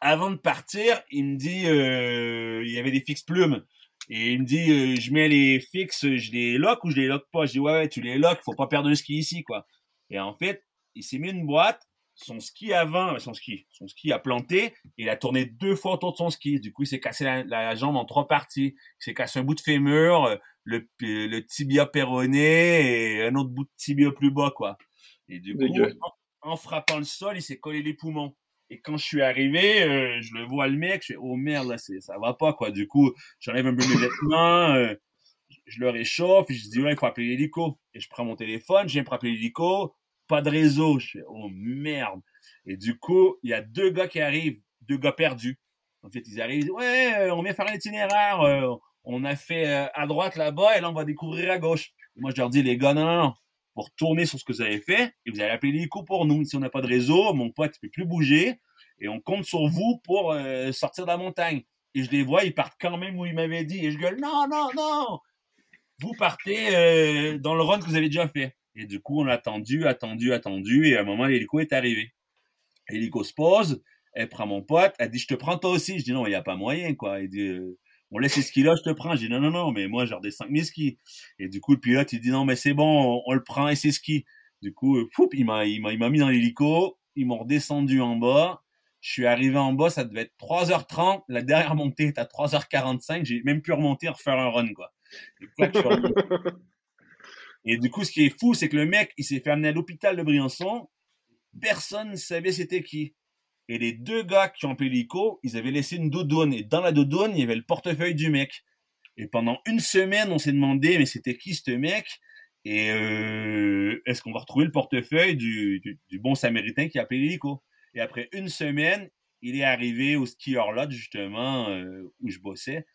avant de partir, il me dit, euh, il y avait des fixes plumes. Et il me dit, euh, je mets les fixes, je les lock ou je les lock pas? Je dis, ouais, ouais, tu les lock, faut pas perdre le ski ici, quoi. Et en fait, il s'est mis une boîte son ski avant, son ski, son ski a planté, il a tourné deux fois autour de son ski. Du coup, il s'est cassé la, jambe en trois parties. Il s'est cassé un bout de fémur, euh, le, le tibia péroné et un autre bout de tibia plus bas, quoi. Et du coup, en, frappant le sol, il s'est collé les poumons. Et quand je suis arrivé, euh, je le vois le mec, je fais oh merde là, c'est ça va pas quoi. Du coup, j'enlève un peu mes vêtements, euh, je le réchauffe, et je dis ouais, il faut appeler l'hélico. Et je prends mon téléphone, je viens pour appeler l'hélico pas de réseau. Je fais, oh merde. Et du coup, il y a deux gars qui arrivent, deux gars perdus. En fait, ils arrivent, ouais, euh, on vient faire un itinéraire. Euh, on a fait euh, à droite là-bas et là, on va découvrir à gauche. moi, je leur dis, les gars, non, non, non. Pour tourner sur ce que vous avez fait, et vous allez appeler l'hélico pour nous. Si on n'a pas de réseau, mon pote ne peut plus bouger et on compte sur vous pour sortir de la montagne. Et je les vois, ils partent quand même où ils m'avaient dit. Et je gueule, non, non, non. Vous partez dans le run que vous avez déjà fait. Et du coup, on a attendu, attendu, attendu, et à un moment, l'hélico est arrivé. L'hélico se pose, elle prend mon pote, elle dit, je te prends toi aussi. Je dis, non, il n'y a pas moyen, quoi. Elle dit, euh, on laisse ces skis-là, je te prends. Je dis, non, non, non, mais moi, j'ai redescends mes skis. Et du coup, le pilote, il dit, non, mais c'est bon, on, le prend et ses skis. Du coup, euh, il m'a, il m'a, il m'a mis dans l'hélico, ils m'ont redescendu en bas. Je suis arrivé en bas, ça devait être 3h30. La dernière montée est à 3h45. J'ai même pu remonter, refaire un run, quoi. Et du coup, ce qui est fou, c'est que le mec, il s'est fait amener à l'hôpital de Briançon. Personne ne savait c'était qui. Et les deux gars qui ont pris l'hélico, ils avaient laissé une doudoune. Et dans la doudoune, il y avait le portefeuille du mec. Et pendant une semaine, on s'est demandé, mais c'était qui ce mec? Et euh, est-ce qu'on va retrouver le portefeuille du, du, bon samaritain qui a l'hélico? Et après une semaine, il est arrivé au ski lot justement, euh, où je bossais.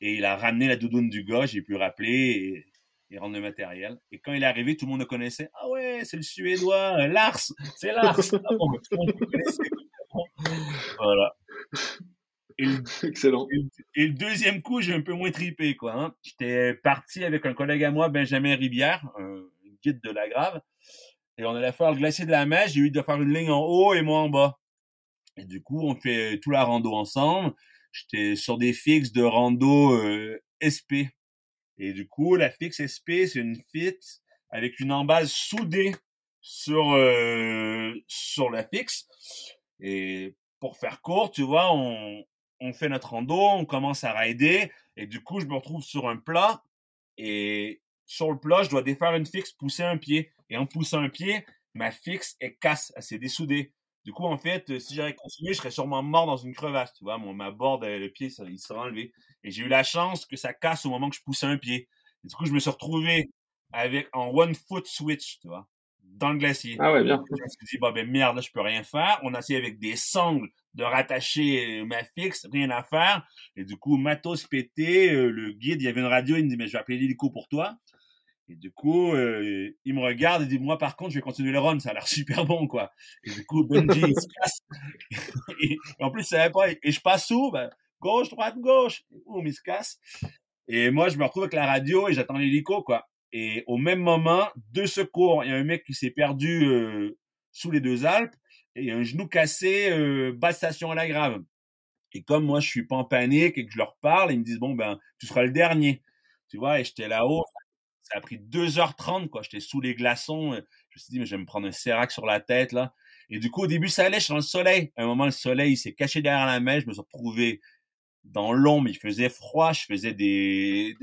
Et il a ramené la doudoune du gars, j'ai pu rappeler. Il rentre le matériel. Et quand il est arrivé, tout le monde le connaissait. Ah ouais, c'est le Suédois, euh, Lars, c'est Lars. Ah bon, tout le monde le connaissait. Voilà. Et le, Excellent. Et le, deuxième coup, j'ai un peu moins tripé, quoi. Hein. J'étais parti avec un collègue à moi, Benjamin Ribière, un guide de la Grave. Et on allait faire le glacier de la Mèche. J'ai eu de faire une ligne en haut et moi en bas. Et du coup, on fait tout la rando ensemble. J'étais sur des fixes de rando euh, SP, et du coup, la fixe SP, c'est une fixe avec une embase soudée sur euh, sur la fixe. Et pour faire court, tu vois, on, on fait notre rando, on commence à rider, et du coup, je me retrouve sur un plat, et sur le plat, je dois défaire une fixe, pousser un pied. Et en poussant un pied, ma fixe, est casse, elle s'est dessoudée. Du coup, en fait, si j'avais continué, je serais sûrement mort dans une crevasse. Tu vois, mon, ma borde, le pied, ça, il serait enlevé. Et j'ai eu la chance que ça casse au moment que je poussais un pied. du coup, je me suis retrouvé avec en one foot switch, tu vois. dans le glacier. Ah ouais, bien. Je me suis dit, bah ben merde, là, je peux rien faire. On a essayé avec des sangles de rattacher ma fixe, rien à faire. Et du coup, matos pété, le guide, il y avait une radio, il me dit, mais je vais appeler l'hélico pour toi. Et du coup, euh, il me regarde et dit, moi, par contre, je vais continuer le run, ça a l'air super bon, quoi. Et du coup, Benji, il se casse. et, en plus, ça pas. Et je passe où? Ben, gauche, droite, gauche. Boum, il se casse. Et moi, je me retrouve avec la radio et j'attends l'hélico, quoi. Et au même moment, deux secours. Il y a un mec qui s'est perdu euh, sous les deux Alpes et il y a un genou cassé, euh, basse station à la grave. Et comme moi, je suis pas en panique et que je leur parle, ils me disent, bon, ben, tu seras le dernier. Tu vois, et j'étais là-haut, ça a pris 2h30, quoi. J'étais sous les glaçons. Euh, je me suis dit, mais je vais me prendre un sérac sur la tête, là. Et du coup, au début, ça allait, je suis dans le soleil. À un moment, le soleil, s'est caché derrière la mer. Je me suis retrouvé dans l'ombre. Il faisait froid. Je faisais des,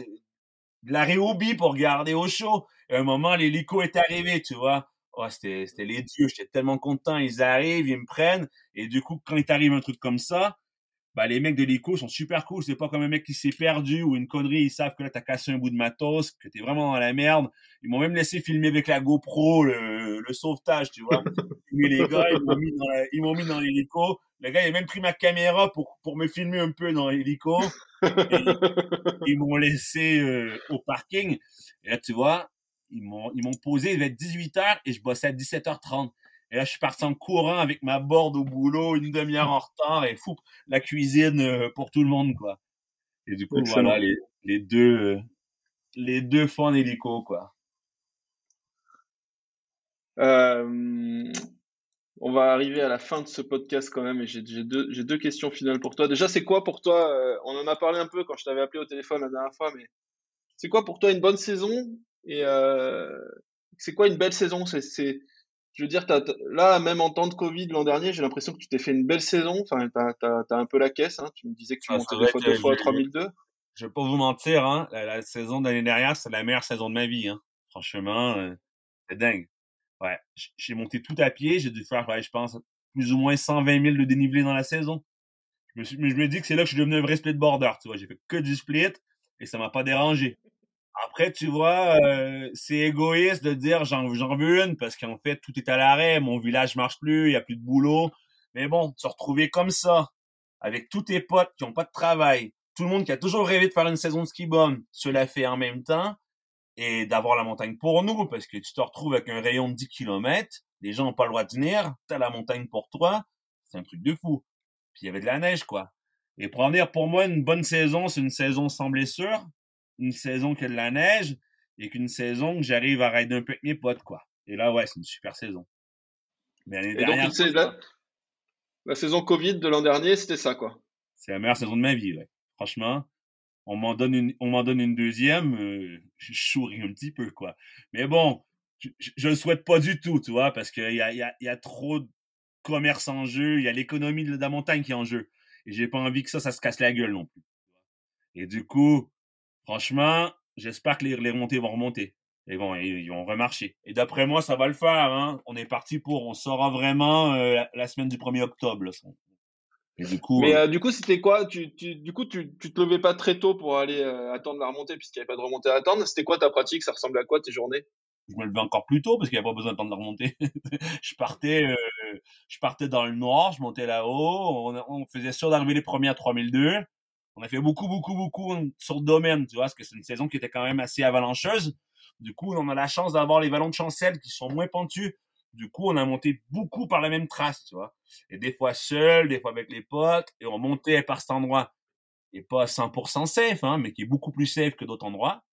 de la réobie pour garder au chaud. Et un moment, l'hélico est arrivé, tu vois. Oh, c'était, c'était les dieux. J'étais tellement content. Ils arrivent, ils me prennent. Et du coup, quand il t'arrive un truc comme ça, bah, les mecs de l'ICO sont super cool. C'est pas comme un mec qui s'est perdu ou une connerie. Ils savent que là, t'as cassé un bout de matos, que t'es vraiment dans la merde. Ils m'ont même laissé filmer avec la GoPro le, le sauvetage, tu vois. les gars, ils m'ont mis dans ils m'ont mis dans l'hélico. Le gars, il a même pris ma caméra pour, pour me filmer un peu dans l'hélico. ils m'ont laissé euh, au parking. Et là, tu vois, ils m'ont, ils m'ont posé, il devait être 18h et je bossais à 17h30. Et là, je suis parti en courant avec ma board au boulot, une demi-heure en retard et fou, la cuisine euh, pour tout le monde, quoi. Et du coup, voilà, les, les deux, euh, les deux font en hélico, quoi. Euh, on va arriver à la fin de ce podcast quand même et j'ai deux, deux, questions finales pour toi. Déjà, c'est quoi pour toi On en a parlé un peu quand je t'avais appelé au téléphone la dernière fois, mais c'est quoi pour toi une bonne saison? Et c'est quoi une belle saison? C'est je veux dire, là, même en temps de Covid l'an dernier, j'ai l'impression que tu t'es fait une belle saison. Enfin, tu as, un peu la caisse. Hein. Tu me disais que tu ah, montais deux fois, deux fois à 3002. Je vais pas vous mentir, hein. la, saison d'année dernière, c'est la meilleure saison de ma vie. Hein. Franchement, euh, c'est dingue. Ouais, j'ai monté tout à pied. J'ai dû faire, je pense, plus ou moins 120 000 de dénivelé dans la saison. Je me, suis, je me dis que c'est là que je suis devenu un vrai split border. Tu vois, j'ai fait que du split et ça m'a pas dérangé. Après, tu vois, euh, c'est égoïste de dire j'en veux une parce qu'en fait, tout est à l'arrêt, mon village marche plus, il y a plus de boulot. Mais bon, se retrouver comme ça, avec tous tes potes qui ont pas de travail, tout le monde qui a toujours rêvé de faire une saison de ski bonne, cela fait en même temps, et d'avoir la montagne pour nous, parce que tu te retrouves avec un rayon de 10 km, les gens n'ont pas le droit de venir, t'as la montagne pour toi, c'est un truc de fou. Puis il y avait de la neige, quoi. Et pour en dire, pour moi, une bonne saison, c'est une saison sans blessure, une saison qui a de la neige et qu'une saison que j'arrive à rider un peu avec mes potes, quoi. Et là, ouais, c'est une super saison. Mais l'année dernière. Donc, la, saison Covid de l'an dernier, c'était ça, quoi. C'est la meilleure saison de ma vie, ouais. Franchement, on m'en donne une, on m'en donne une deuxième, euh, je souris un petit peu, quoi. Mais bon, je, je, le souhaite pas du tout, tu vois, parce qu'il y a, y, a, y a trop de commerce en jeu, il y a l'économie de la montagne qui est en jeu. Et j'ai pas envie que ça, ça se casse la gueule non plus. Et du coup, Franchement, j'espère que les, les remontées vont remonter. Ils vont, ils, vont remarcher. Et d'après moi, ça va le faire. Hein. On est parti pour. On saura vraiment euh, la, semaine du 1er octobre. Et du coup, Mais euh, euh, du coup, c'était quoi? Tu, tu, Du coup, tu, tu te levais pas très tôt pour aller attendre la remontée puisqu'il n'y avait pas de remontée à attendre. C'était quoi ta pratique? Ça ressemblait à quoi tes journées? Je me levais encore plus tôt parce qu'il n'y avait pas besoin d'attendre la remontée. je partais, je partais dans le noir, je montais là-haut. On, on faisait sûr d'arriver les premiers à 3002 on a fait beaucoup, beaucoup, beaucoup sur le domaine, tu vois, parce que c'est une saison qui était quand même assez avalancheuse. Du coup, on a la chance d'avoir les vallons de chancel qui sont moins pentus. Du coup, on a monté beaucoup par la même trace, tu vois. Et des fois seul, des fois avec les potes, et on montait par cet endroit. Et pas 100% safe, hein, mais qui est beaucoup plus safe que d'autres endroits.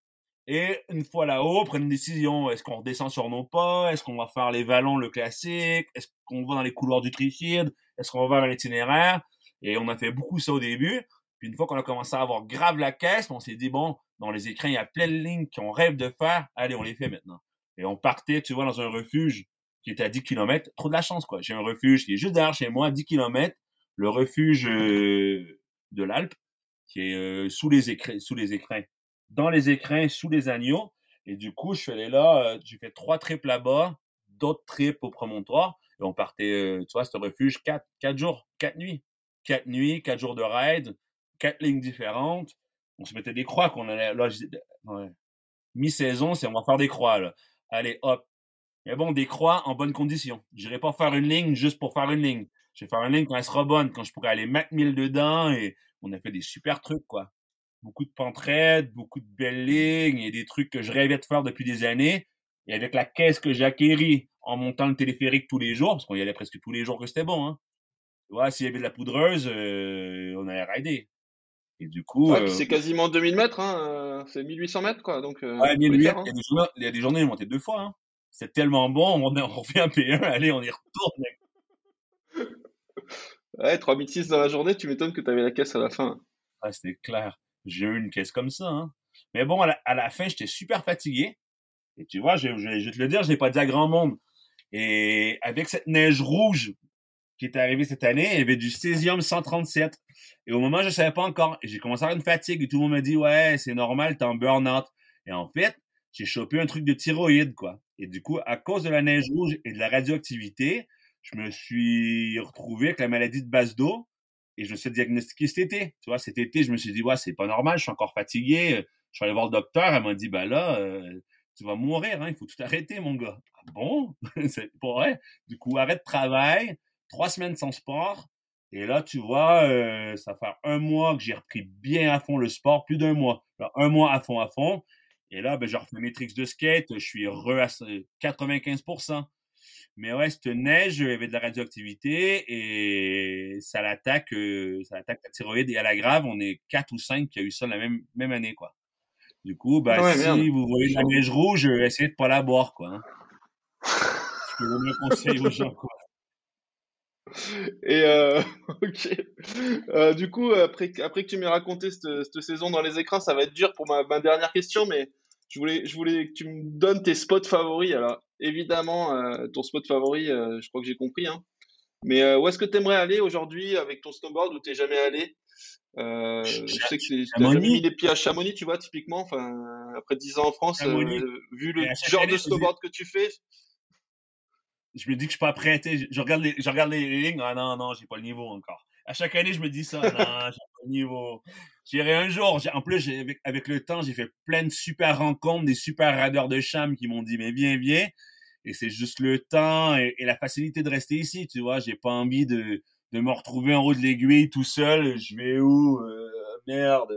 Et une fois là-haut, on prend une décision. Est-ce qu'on redescend sur nos pas? Est-ce qu'on va faire les vallons, le classique? Est-ce qu'on va dans les couloirs du trifide? Est-ce qu'on va dans l'itinéraire? Et on a fait beaucoup ça au début. Puis une fois qu'on a commencé à avoir grave la caisse, on s'est dit, bon, dans les écrans, il y a plein de lignes qu'on rêve de faire. Allez, on les fait maintenant. Et on partait, tu vois, dans un refuge qui était à 10 km. Trop de la chance, quoi. J'ai un refuge qui est juste derrière chez moi, à 10 km. Le refuge euh, de l'Alpe, qui est euh, sous les écrins, sous les écrins. Dans les écrins, sous les agneaux. Et du coup, je suis allé là, euh, j'ai fait trois trips là-bas, d'autres trips au promontoire. Et on partait, tu vois, ce refuge, quatre, quatre jours, quatre nuits. Quatre nuits, quatre jours de ride quatre lignes différentes. On se mettait des croix qu'on allait. Mi-saison, c'est on va faire des croix. Là. Allez, hop. Mais bon, des croix en bonne condition. Je n'irai pas faire une ligne juste pour faire une ligne. Je vais faire une ligne quand elle sera bonne, quand je pourrais aller mettre mille dedans et on a fait des super trucs, quoi. Beaucoup de pentraide, beaucoup de belles lignes et des trucs que je rêvais de faire depuis des années. Et avec la caisse que j'ai acquérie en montant le téléphérique tous les jours, parce qu'on y allait presque tous les jours que c'était bon, hein. Tu vois, s'il y avait de la poudreuse, euh, on allait rider. Et du coup. Euh, c'est quasiment 2000 mètres, hein, euh, c'est 1800 mètres, quoi. Donc, ouais, 1800, hein. il, y a des journées, il y a des journées, on montait deux fois, hein. C'est tellement bon, on, refait un P1, allez, on y retourne, Ouais, 3006 dans la journée, tu m'étonnes que tu avais la caisse à la fin. Ah, c'était clair. J'ai eu une caisse comme ça. Hein. Mais bon, à la, fin, j'étais super fatigué. Et tu vois, je, vais te le dire, je n'ai pas dit à grand monde. Et avec cette neige rouge qui est arrivée cette année, il y avait du césium 137. Et au moment, je ne savais pas encore. J'ai commencé à avoir une fatigue et tout le monde me dit, ouais, c'est normal, t'es en burn-out. Et en fait, j'ai chopé un truc de thyroïde, quoi. Et du coup, à cause de la neige rouge et de la radioactivité, je me suis retrouvé avec la maladie de base d'eau et je me suis diagnostiqué cet été. Tu vois, cet été, je me suis dit, ouais, c'est pas normal, je suis encore fatigué. Je suis allé voir le docteur, elle m'a dit, bah là, euh, tu vas mourir, hein, il faut tout arrêter, mon gars. Ah bon? c'est pas vrai? Du coup, arrête de travail, trois semaines sans sport. Et là, tu vois, euh, ça fait un mois que j'ai repris bien à fond le sport, plus d'un mois. un mois à fond, à fond. Et là, ben, j'ai refait mes tricks de skate, je suis re à 95%. Mais ouais, cette neige, il y avait de la radioactivité et ça l'attaque, euh, ça attaque la thyroïde. Et à la grave, on est quatre ou cinq qui a eu ça la même, même année, quoi. Du coup, bah, si vous voyez de la neige rouge, euh, essayez de pas la boire, quoi. Hein. Je peux donner un conseil aux gens, quoi. Et euh, ok. Euh, du coup, après, après que tu m'aies raconté cette, cette, saison dans les écrans, ça va être dur pour ma, ma dernière question, mais je voulais, je voulais que tu me donnes tes spots favoris. Alors, évidemment, euh, ton spot favori, je crois que j'ai compris. Hein. Mais où est-ce que tu aimerais aller aujourd'hui avec ton snowboard où tu jamais allé? Je sais que tu jamais mis les pieds à Chamonix, tu vois, typiquement. Enfin, après 10 ans en France, vu le genre de snowboard que tu fais. Je me dis que je suis pas prêt. Je regarde les, je regarde les lignes. Ah non, non, j'ai pas le niveau encore à chaque année, je me dis ça, non, j'ai pas le niveau. J'irai un jour. En plus, avec, avec, le temps, j'ai fait plein de super rencontres, des super radeurs de cham qui m'ont dit, mais viens, viens. Et c'est juste le temps et, la facilité de rester ici, tu vois. J'ai pas envie de, de me retrouver en haut de l'aiguille tout seul. Je vais où? Euh, merde.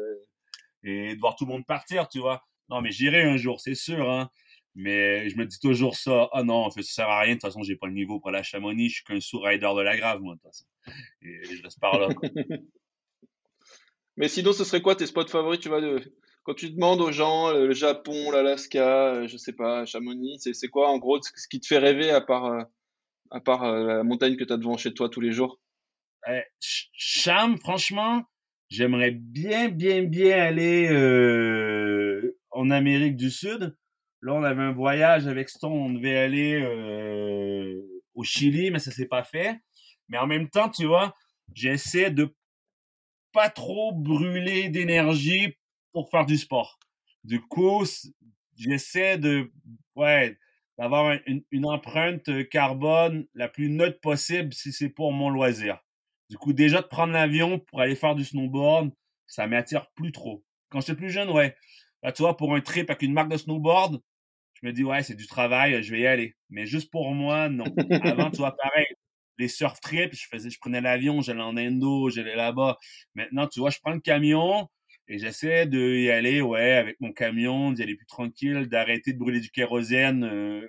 Et de voir tout le monde partir, tu vois. Non, mais j'irai un jour, c'est sûr, hein. Mais je me dis toujours ça. Ah non, en fait, ça sert à rien. De toute façon, j'ai pas le niveau pour la Chamonix. Je suis qu'un sous-rider de la grave, moi, de toute façon. Et je reste par là. Mais sinon, ce serait quoi tes spots favoris Tu vois, de... quand tu demandes aux gens le Japon, l'Alaska, euh, je sais pas, Chamonix, c'est quoi en gros ce qui te fait rêver à part, euh, à part euh, la montagne que tu as devant chez toi tous les jours? Eh, Cham, franchement, j'aimerais bien, bien, bien aller euh, en Amérique du Sud. Là, on avait un voyage avec Stone, on devait aller euh, au Chili, mais ça s'est pas fait. Mais en même temps, tu vois, j'essaie de pas trop brûler d'énergie pour faire du sport. Du coup, j'essaie de, ouais, d'avoir une, empreinte carbone la plus neutre possible si c'est pour mon loisir. Du coup, déjà de prendre l'avion pour aller faire du snowboard, ça m'attire plus trop. Quand j'étais plus jeune, ouais. Là, tu vois, pour un trip avec une marque de snowboard, je me dis, ouais, c'est du travail, je vais y aller. Mais juste pour moi, non. Avant, tu vois, pareil, les surf trips, je faisais, je prenais l'avion, j'allais en Indo, j'allais là-bas. Maintenant, tu vois, je prends le camion et j'essaie de y aller, ouais, avec mon camion, d'y aller plus tranquille, d'arrêter de brûler du kérosène euh,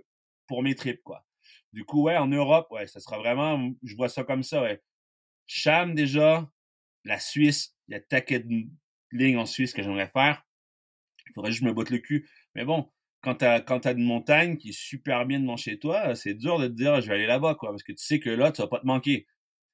pour mes trips, quoi. Du coup, ouais, en Europe, ouais, ça sera vraiment, je vois ça comme ça, ouais. Cham, déjà, la Suisse, il y a taquet de lignes en Suisse que j'aimerais faire. Il faudrait juste me botte le cul. Mais bon, quand tu as, une montagne qui est super bien devant chez toi, c'est dur de te dire je vais aller là-bas, quoi, parce que tu sais que là, tu vas pas te manquer.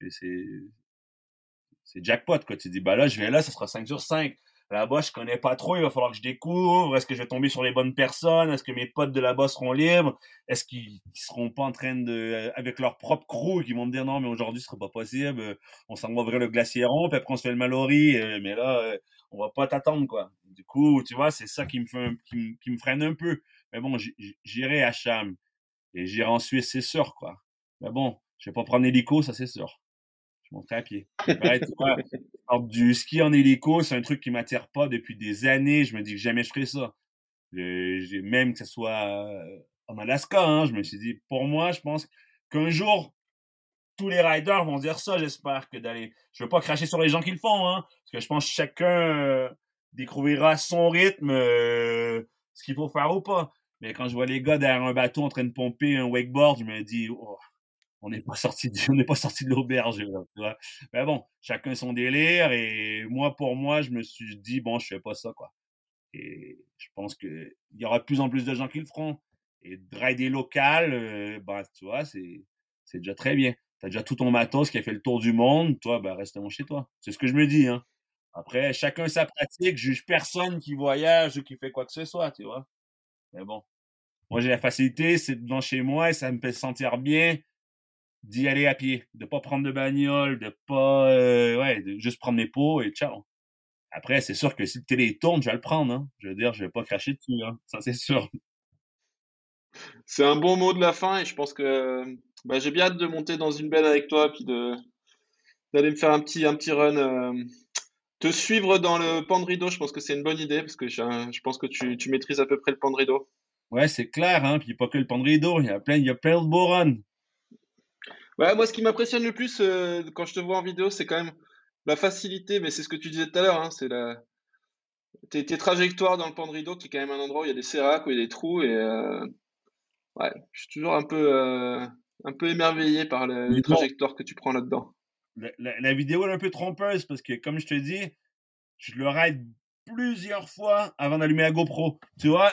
C'est jackpot, quoi. Tu te dis, bah là, je vais là, ça sera 5 sur 5. Là-bas, je connais pas trop, il va falloir que je découvre. Est-ce que je vais tomber sur les bonnes personnes? Est-ce que mes potes de là-bas seront libres? Est-ce qu'ils seront pas en train de, avec leur propre crew, qui vont me dire non, mais aujourd'hui, ce sera pas possible. On s'en va ouvrir le glaciéron, puis après, on se fait le malori. Euh, mais là, euh, on va pas t'attendre, quoi. Du coup, tu vois, c'est ça qui me fait, qui me, freine un peu. Mais bon, j'irai à Cham. Et j'irai en Suisse, c'est sûr, quoi. Mais bon, je vais pas prendre l'hélico, ça c'est sûr. Je monterai à pied. Pareil, tu vois, du ski en hélico, c'est un truc qui m'attire pas depuis des années. Je me dis que jamais je ferai ça. même que ce soit euh, en Alaska. Hein, je me suis dit, pour moi, je pense qu'un jour, tous les riders vont dire ça, j'espère, que d'aller. Je veux pas cracher sur les gens qui le font, hein, parce que je pense que chacun euh, découvrira son rythme, euh, ce qu'il faut faire ou pas. Mais quand je vois les gars derrière un bateau en train de pomper un wakeboard, je me dis, oh, on n'est pas sorti, de, on n'est pas sorti de l'auberge. Mais bon, chacun son délire. Et moi, pour moi, je me suis dit, bon, je fais pas ça, quoi. Et je pense qu'il y aura de plus en plus de gens qui le feront. Et de rider local, ben, tu vois, c'est, c'est déjà très bien. Tu as déjà tout ton matos qui a fait le tour du monde. Toi, ben, reste chez toi. C'est ce que je me dis, hein. Après, chacun sa pratique. Je juge personne qui voyage ou qui fait quoi que ce soit, tu vois. Mais bon. Moi, j'ai la facilité, c'est devant chez moi et ça me fait sentir bien d'y aller à pied, de pas prendre de bagnole, de pas, euh, ouais, de juste prendre mes pots et ciao. Après, c'est sûr que si le télé tourne, je vais le prendre. Hein. Je veux dire, je vais pas cracher dessus. Hein. Ça, c'est sûr. C'est un bon mot de la fin et je pense que bah, j'ai bien hâte de monter dans une benne avec toi puis de d'aller me faire un petit un petit run. Euh, te suivre dans le pan de rideau, je pense que c'est une bonne idée parce que je, pense que tu, tu, maîtrises à peu près le pan de rideau. Ouais, c'est clair, hein. Puis pas que le pan de rideau, il y a plein, il y a plein de beaux runs. Ouais, moi, ce qui m'impressionne le plus euh, quand je te vois en vidéo, c'est quand même la facilité, mais c'est ce que tu disais tout à l'heure, hein, c'est la... tes, trajectoires dans le pan de rideau, qui est quand même un endroit où il y a des séracs, où il y a des trous, et euh, ouais, je suis toujours un peu, euh, un peu émerveillé par les trajectoires que tu prends là-dedans. La, vidéo est un peu trompeuse parce que, comme je te dis, je le ride plusieurs fois avant d'allumer la GoPro. Tu vois,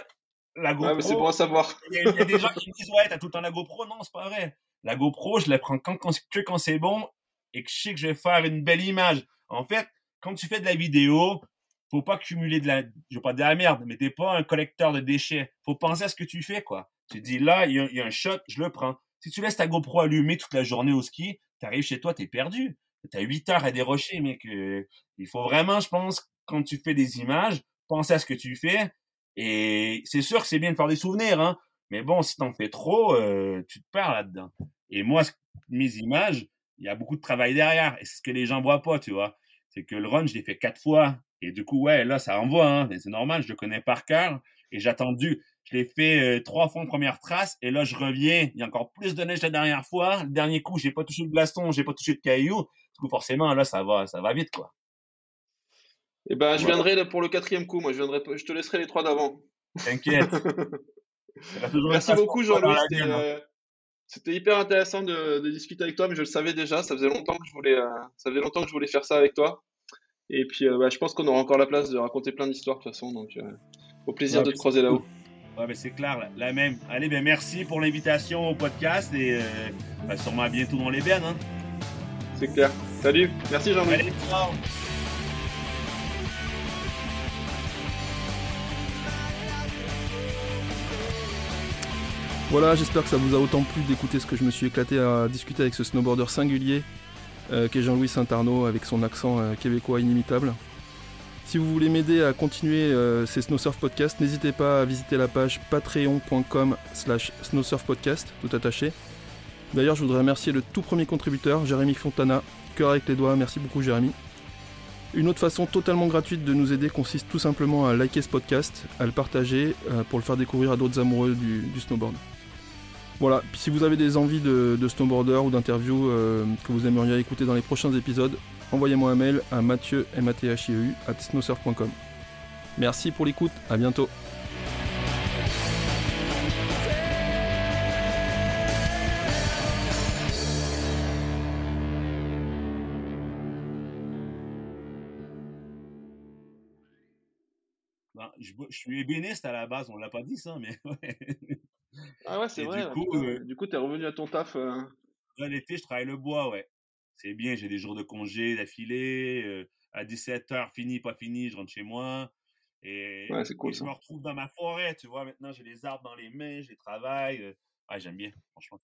la GoPro. c'est bon à savoir. Il y, a des gens qui me disent, ouais, t'as tout le temps la GoPro. Non, c'est pas vrai. La GoPro, je la prends quand, que quand c'est bon et que je sais que je vais faire une belle image. En fait, quand tu fais de la vidéo, faut pas cumuler de la, je veux pas de la merde, mais t'es pas un collecteur de déchets. Faut penser à ce que tu fais, quoi. Tu dis, là, il y, a un shot, je le prends. Si tu laisses ta GoPro allumée toute la journée au ski, t'arrives chez toi, t'es perdu. T'as 8 heures à dérocher, mec. il faut vraiment, je pense, quand tu fais des images, penser à ce que tu fais. Et c'est sûr que c'est bien de faire des souvenirs, hein. Mais bon, si t'en fais trop, euh, tu te perds là-dedans. Et moi, mes images, il y a beaucoup de travail derrière. Et c'est ce que les gens voient pas, tu vois. C'est que le run, je l'ai fait quatre fois. Et du coup, ouais, là, ça envoie. Hein. C'est normal, je le connais par cœur. Et j'ai attendu. Je l'ai fait euh, trois fois en première trace. Et là, je reviens. Il y a encore plus de neige la dernière fois. Le dernier coup, j'ai pas touché de glaçon, j'ai pas touché de cailloux. Du coup, forcément, là, ça va, ça va vite, quoi. Eh ben, je viendrai pour le quatrième coup. Moi, je viendrai, je te laisserai les trois d'avant. T'inquiète. Merci beaucoup, Jean-Louis. Euh, c'était hyper intéressant de, discuter avec toi, mais je le savais déjà. Ça faisait longtemps que je voulais, euh, ça faisait longtemps que je voulais faire ça avec toi. Et puis, euh, bah, je pense qu'on aura encore la place de raconter plein d'histoires de toute façon. Donc, au plaisir de te croiser là-haut. Ouais, c'est clair, la, même. Allez, ben merci pour l'invitation au podcast et bah, sûrement à bientôt dans les bennes. Hein. C'est clair. Salut. Merci, Jean-Louis. Voilà, j'espère que ça vous a autant plu d'écouter ce que je me suis éclaté à discuter avec ce snowboarder singulier euh, qu'est Jean-Louis Saint-Arnaud avec son accent euh, québécois inimitable. Si vous voulez m'aider à continuer euh, ces Snowsurf Podcasts, n'hésitez pas à visiter la page patreon.com slash snowsurfpodcast, tout attaché. D'ailleurs, je voudrais remercier le tout premier contributeur, Jérémy Fontana. Cœur avec les doigts, merci beaucoup Jérémy. Une autre façon totalement gratuite de nous aider consiste tout simplement à liker ce podcast, à le partager pour le faire découvrir à d'autres amoureux du snowboard. Voilà, si vous avez des envies de, snowboarder ou d'interview euh, que vous aimeriez écouter dans les prochains épisodes, envoyez-moi un mail à mathieu, m e at snowsurf.com. Merci pour l'écoute, à bientôt. Ben, je, suis ébéniste à la base, on l'a pas dit ça, mais Ah ouais, c'est vrai. Du coup, euh, du coup, t'es revenu à ton taf. Euh... L'été, je travaille le bois, ouais. C'est bien, j'ai des jours de congé d'affilée. Euh, à 17h, fini, pas fini, je rentre chez moi. Et, ouais, cool, je me retrouve dans ma forêt, tu vois. Maintenant, j'ai les arbres dans les mains, je les travaille. Ouais, j'aime bien, franchement.